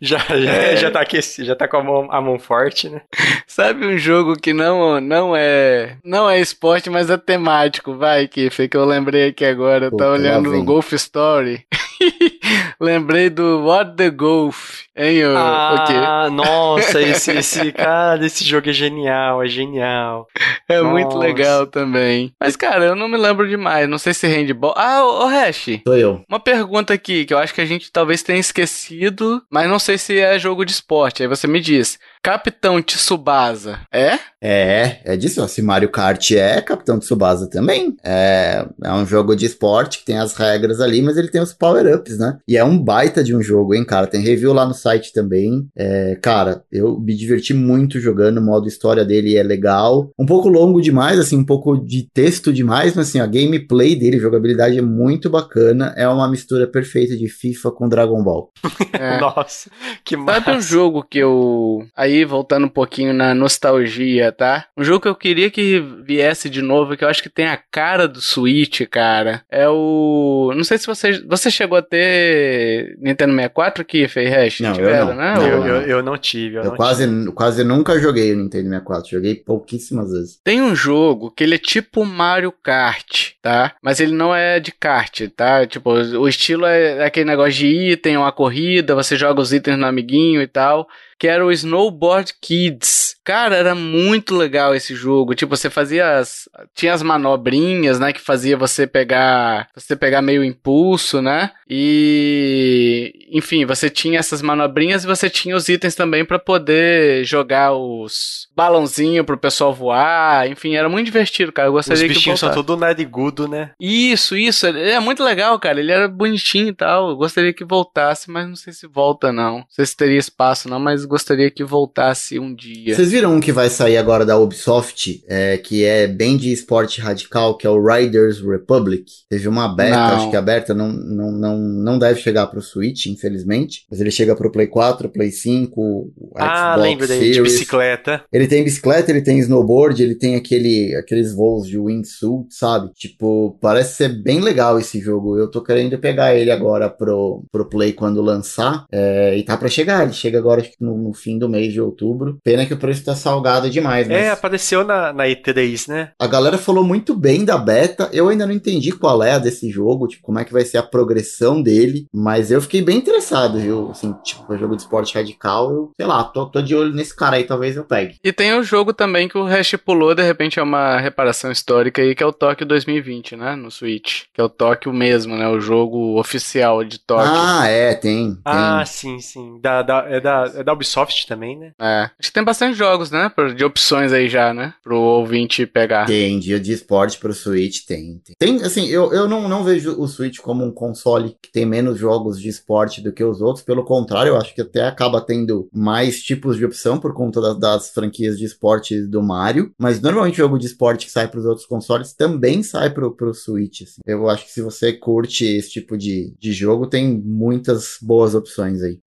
já, já, já tá aquecido, já tá com a mão, a mão forte, né? Sabe um jogo que não, não é não é esporte, mas é temático, vai, Kiffer, que eu lembrei aqui agora. Lá olhando o Golf Story. lembrei do What the Golf. Hein, o, o quê? Ah, nossa, esse, esse, cara, esse jogo é genial, é genial. É muito Nossa. legal também. Mas, cara, eu não me lembro demais. Não sei se handball. Ah, ô, ô Hash, Sou eu. uma pergunta aqui que eu acho que a gente talvez tenha esquecido, mas não sei se é jogo de esporte. Aí você me diz. Capitão Tsubasa, é? É, é disso. Se Mario Kart é, Capitão Tsubasa também. É, é um jogo de esporte que tem as regras ali, mas ele tem os power-ups, né? E é um baita de um jogo, hein, cara? Tem review lá no site também. É, cara, eu me diverti muito jogando. O modo história dele é legal. Um pouco longo demais, assim, um pouco de texto demais, mas assim, a gameplay dele, jogabilidade é muito bacana. É uma mistura perfeita de FIFA com Dragon Ball. É. Nossa, que Sabe um massa. jogo que eu. Aí, voltando um pouquinho na nostalgia, tá? Um jogo que eu queria que viesse de novo, que eu acho que tem a cara do Switch, cara. É o. Não sei se você. Você chegou a ter Nintendo 64 aqui, Ferresh? Não, eu Tiveram, não. né? Não, Eu, eu, eu não tive, eu, Eu não quase, tive. quase nunca joguei o Nintendo 64. Joguei pouquíssimas vezes. Tem um jogo que ele é tipo Mario Kart, tá? Mas ele não é de kart, tá? Tipo, o estilo é aquele negócio de item, uma corrida, você joga os itens no amiguinho e tal. Que era o Snowboard Kids. Cara, era muito legal esse jogo. Tipo, você fazia as. Tinha as manobrinhas, né? Que fazia você pegar. Você pegar meio impulso, né? E. Enfim, você tinha essas manobrinhas e você tinha os itens também pra poder jogar os balãozinhos pro pessoal voar. Enfim, era muito divertido, cara. Eu Os gostaria que bichinhos são tudo narigudo, né? Isso, isso. Ele é muito legal, cara. Ele era bonitinho e tal. Eu gostaria que voltasse, mas não sei se volta, não. Não sei se teria espaço, não, mas gostaria que voltasse um dia. Vocês viram um que vai sair agora da Ubisoft, é, que é bem de esporte radical, que é o Riders Republic. Teve uma beta, Não. acho que a beta não, não, não, não deve chegar pro Switch, infelizmente. Mas ele chega pro Play 4, Play 5, o ah, Xbox lembro daí, de bicicleta. Ele tem bicicleta, ele tem snowboard, ele tem aquele, aqueles voos de wingsuit, sabe? Tipo, parece ser bem legal esse jogo. Eu tô querendo pegar ele agora pro, pro Play quando lançar. É, e tá pra chegar. Ele chega agora acho que no, no fim do mês de outubro. Pena que o preço tá salgado demais, mas É, apareceu na, na E3, né? a galera falou muito bem da beta. Eu ainda não entendi qual é a desse jogo, tipo, como é que vai ser a progressão dele. Mas eu fiquei bem interessado, viu? Assim, tipo, jogo de esporte radical, eu, sei lá, tô, tô de olho nesse cara aí, talvez eu pegue. E tem o jogo também que o Hash pulou, de repente é uma reparação histórica aí, que é o Tóquio 2020, né? No Switch. Que é o Tóquio mesmo, né? O jogo oficial de Tóquio. Ah, é, tem. tem. Ah, sim, sim. Da, da, é, da, é da Ubisoft também, né? É. Acho que tem bastante jogos, né? De opções aí já, né? Pro ouvinte pegar. Tem, dia de esporte pro Switch tem. Tem, Tem, assim, eu, eu não, não vejo o Switch como um console que tem menos jogos de esporte do que os outros. Pelo contrário, eu acho que até acaba tendo mais tipos de opção por conta das, das franquias de esporte do Mario. Mas normalmente o jogo de esporte que sai pros outros consoles também sai pro, pro Switch. assim. Eu acho que se você curte esse tipo de, de jogo, tem muitas boas opções aí.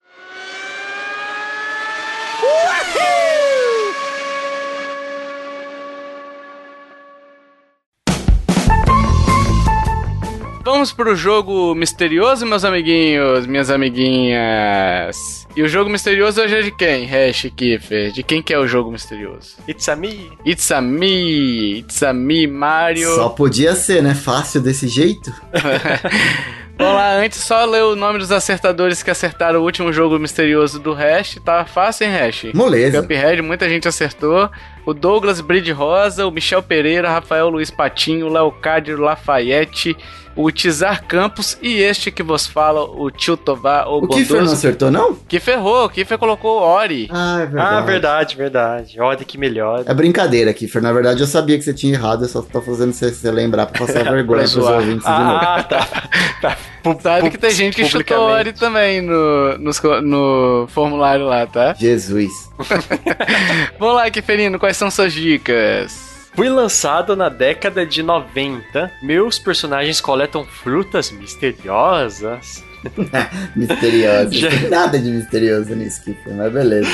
Vamos pro jogo misterioso, meus amiguinhos, minhas amiguinhas. E o jogo misterioso hoje é de quem? Hash Kiffer. De quem que é o jogo misterioso? It's a me. It's a me, it's a me, Mario. Só podia ser, né? Fácil desse jeito. Vamos lá, antes só ler o nome dos acertadores que acertaram o último jogo misterioso do Hash. Tá fácil, hein, Hash? Moleza. Cuphead, muita gente acertou. O Douglas Bride Rosa, o Michel Pereira, Rafael Luiz Patinho, o Leocádio Lafayette, o Tizar Campos e este que vos fala, o Tio Tovar, o, O Kiffer não bondoso. acertou, não? Que ferrou, o Kiffer colocou Ori. Ah, é verdade. Ah, verdade, verdade. Olha que melhor. É brincadeira, Kiffer. Na verdade, eu sabia que você tinha errado, eu só tô fazendo você, você lembrar pra passar vergonha pros ouvintes de novo. Ah, tá. tá. Sabe que tem gente que chutou. Ori também no, co- no formulário lá, tá? Jesus. Vamos lá, Kiferino, quais são suas dicas? Fui lançado na década de 90. Meus personagens coletam frutas misteriosas. Misterioso. Já- Não tem nada de misterioso nisso, Kiffer, mas beleza.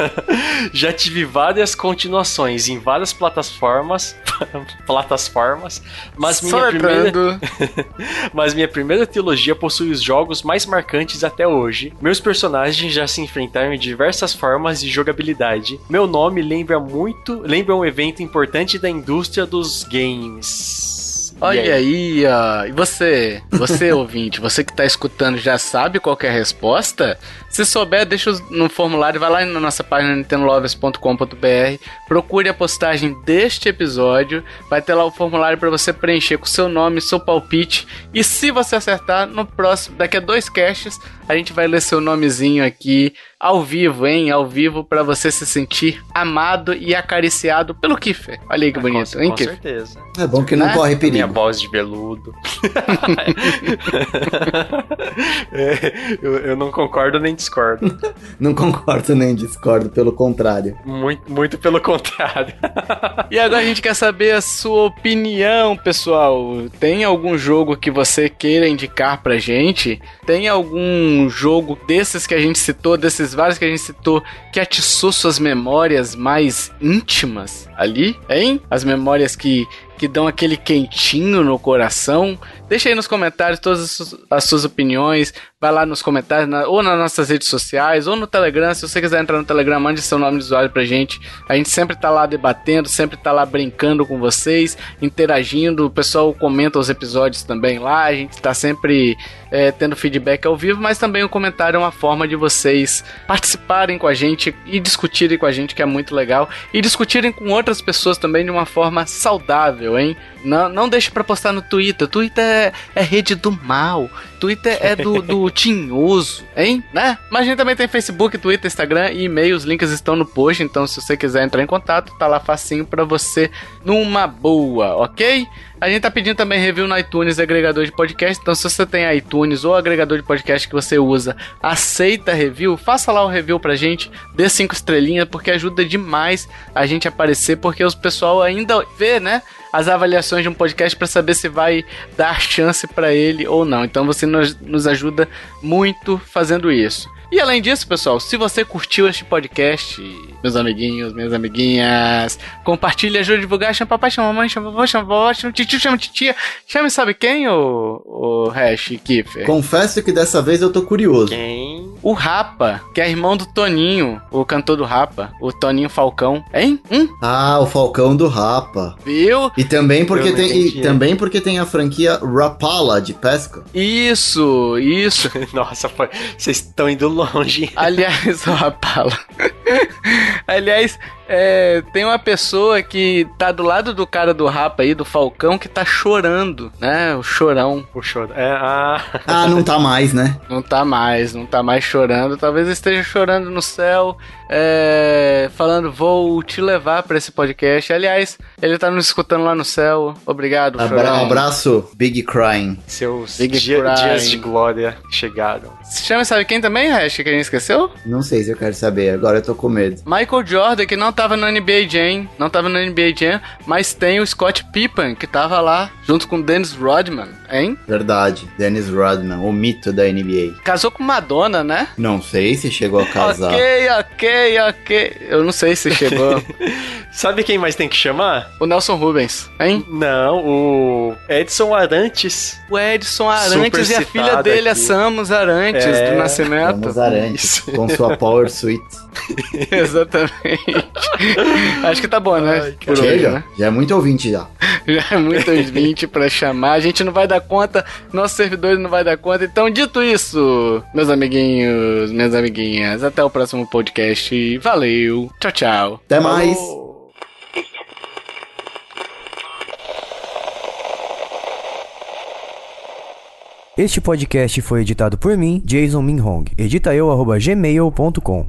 Já tive várias continuações em várias plataformas. plataformas. Mas minha, primeira, mas minha primeira trilogia possui os jogos mais marcantes até hoje. Meus personagens já se enfrentaram em diversas formas de jogabilidade. Meu nome lembra muito. Lembra um evento importante da indústria dos games. Olha aí, ó. E você, você ouvinte, você que tá escutando já sabe qual é a resposta? Se souber, deixa no formulário, vai lá na nossa página nintendolovers.com.br, procure a postagem deste episódio, vai ter lá o formulário para você preencher com seu nome, seu palpite, e se você acertar, no próximo, daqui a dois casts, a gente vai ler seu nomezinho aqui ao vivo, hein? Ao vivo para você se sentir amado e acariciado pelo Kiffer. Olha aí que bonito, com, hein, com Kiffer? certeza. É bom que não Né? corre perigo. Minha voz de veludo. É, eu, eu não concordo nem discordo. Não concordo nem discordo, pelo contrário. Muito, muito pelo contrário. E agora a gente quer saber a sua opinião, pessoal. Tem algum jogo que você queira indicar pra gente? Tem algum jogo desses que a gente citou, desses vários que a gente citou, que atiçou suas memórias mais íntimas ali, hein? As memórias que, que dão aquele quentinho no coração. Deixa aí nos comentários todas as suas, as suas opiniões. Vai lá nos comentários, na- ou nas nossas redes sociais, ou no Telegram. Se você quiser entrar no Telegram, mande seu nome de usuário pra gente. A gente sempre tá lá debatendo, sempre tá lá brincando com vocês, interagindo. O pessoal comenta os episódios também lá. A gente tá sempre é, tendo feedback ao vivo, mas também o comentário é uma forma de vocês participarem com a gente e discutirem com a gente, que é muito legal. E discutirem com outras pessoas também de uma forma saudável, hein? Não, não deixe pra postar no Twitter. Twitter é, é rede do mal. Twitter é do, do tinhoso, hein? Né? Mas a gente também tem Facebook, Twitter, Instagram e e-mail. Os links estão no post. Então, se você quiser entrar em contato, tá lá facinho pra você numa boa, ok? A gente tá pedindo também review no iTunes, agregador de podcast. Então, se você tem iTunes ou agregador de podcast que você usa, aceita review, faça lá o review pra gente, dê cinco estrelinhas, porque ajuda demais a gente a aparecer, porque o pessoal ainda vê, né? As avaliações de um podcast pra saber se vai dar chance pra ele ou não. Então você nos, nos ajuda muito fazendo isso. E além disso, pessoal, se você curtiu este podcast, meus amiguinhos, minhas amiguinhas, compartilhe, ajude a divulgar, chama papai, chama mamãe, chama vovó, chama vovó, chama titio, chama titia, chama sabe quem, o, o Hash Kiffer? Confesso que dessa vez eu tô curioso. Quem? O Rapa, que é irmão do Toninho, o cantor do Rapa, o Toninho Falcão. Hein? Hum? Ah, o Falcão do Rapa. Viu? E também porque Eu tem e também porque tem a franquia Rapala de pesca. Isso, isso. Nossa, foi- vocês estão indo longe. Aliás, o Rapala. Aliás, é, tem uma pessoa que tá do lado do cara do Rapa aí, do Falcão, que tá chorando, né? O chorão. O show. É, ah, Ah, não tá mais, né? Não tá mais, não tá mais chorando. Talvez esteja chorando no céu, é, falando, vou te levar pra esse podcast. Aliás, ele tá nos escutando lá no céu. Obrigado, Abra chorão. abraço, Big Crying. seus Big dia- Crying. dias de glória chegaram. Se chama, sabe quem também, Hash, que a gente esqueceu? Não sei se eu quero saber, agora eu tô com medo. Michael Jordan, que não tava no NBA Jam, não tava no NBA Jam, mas tem o Scott Pippen, que tava lá, junto com o Dennis Rodman, hein? Verdade, Dennis Rodman, o mito da NBA. Casou com Madonna, né? Não sei se chegou a casar. Ok, ok, ok. Eu não sei se chegou. Sabe quem mais tem que chamar? o Nelson Rubens, hein? Não, o Edson Arantes. O Edson Arantes e a Super filha dele, a aqui. Samus Arantes, É, do Nascimento. Vamos Arantes, com sua Power Suite. Exatamente. Acho que tá bom, né? Ai, Por hoje, Chega, né? já é muito ouvinte já. Já é muitos 20 pra chamar. A gente não vai dar conta, nosso servidor não vai dar conta. Então, dito isso, meus amiguinhos, minhas amiguinhas, até o próximo podcast. Valeu. Tchau, tchau. Até mais. Falou. Este podcast foi editado por mim, Jason Minhong. Edita eu, arroba gmail.com.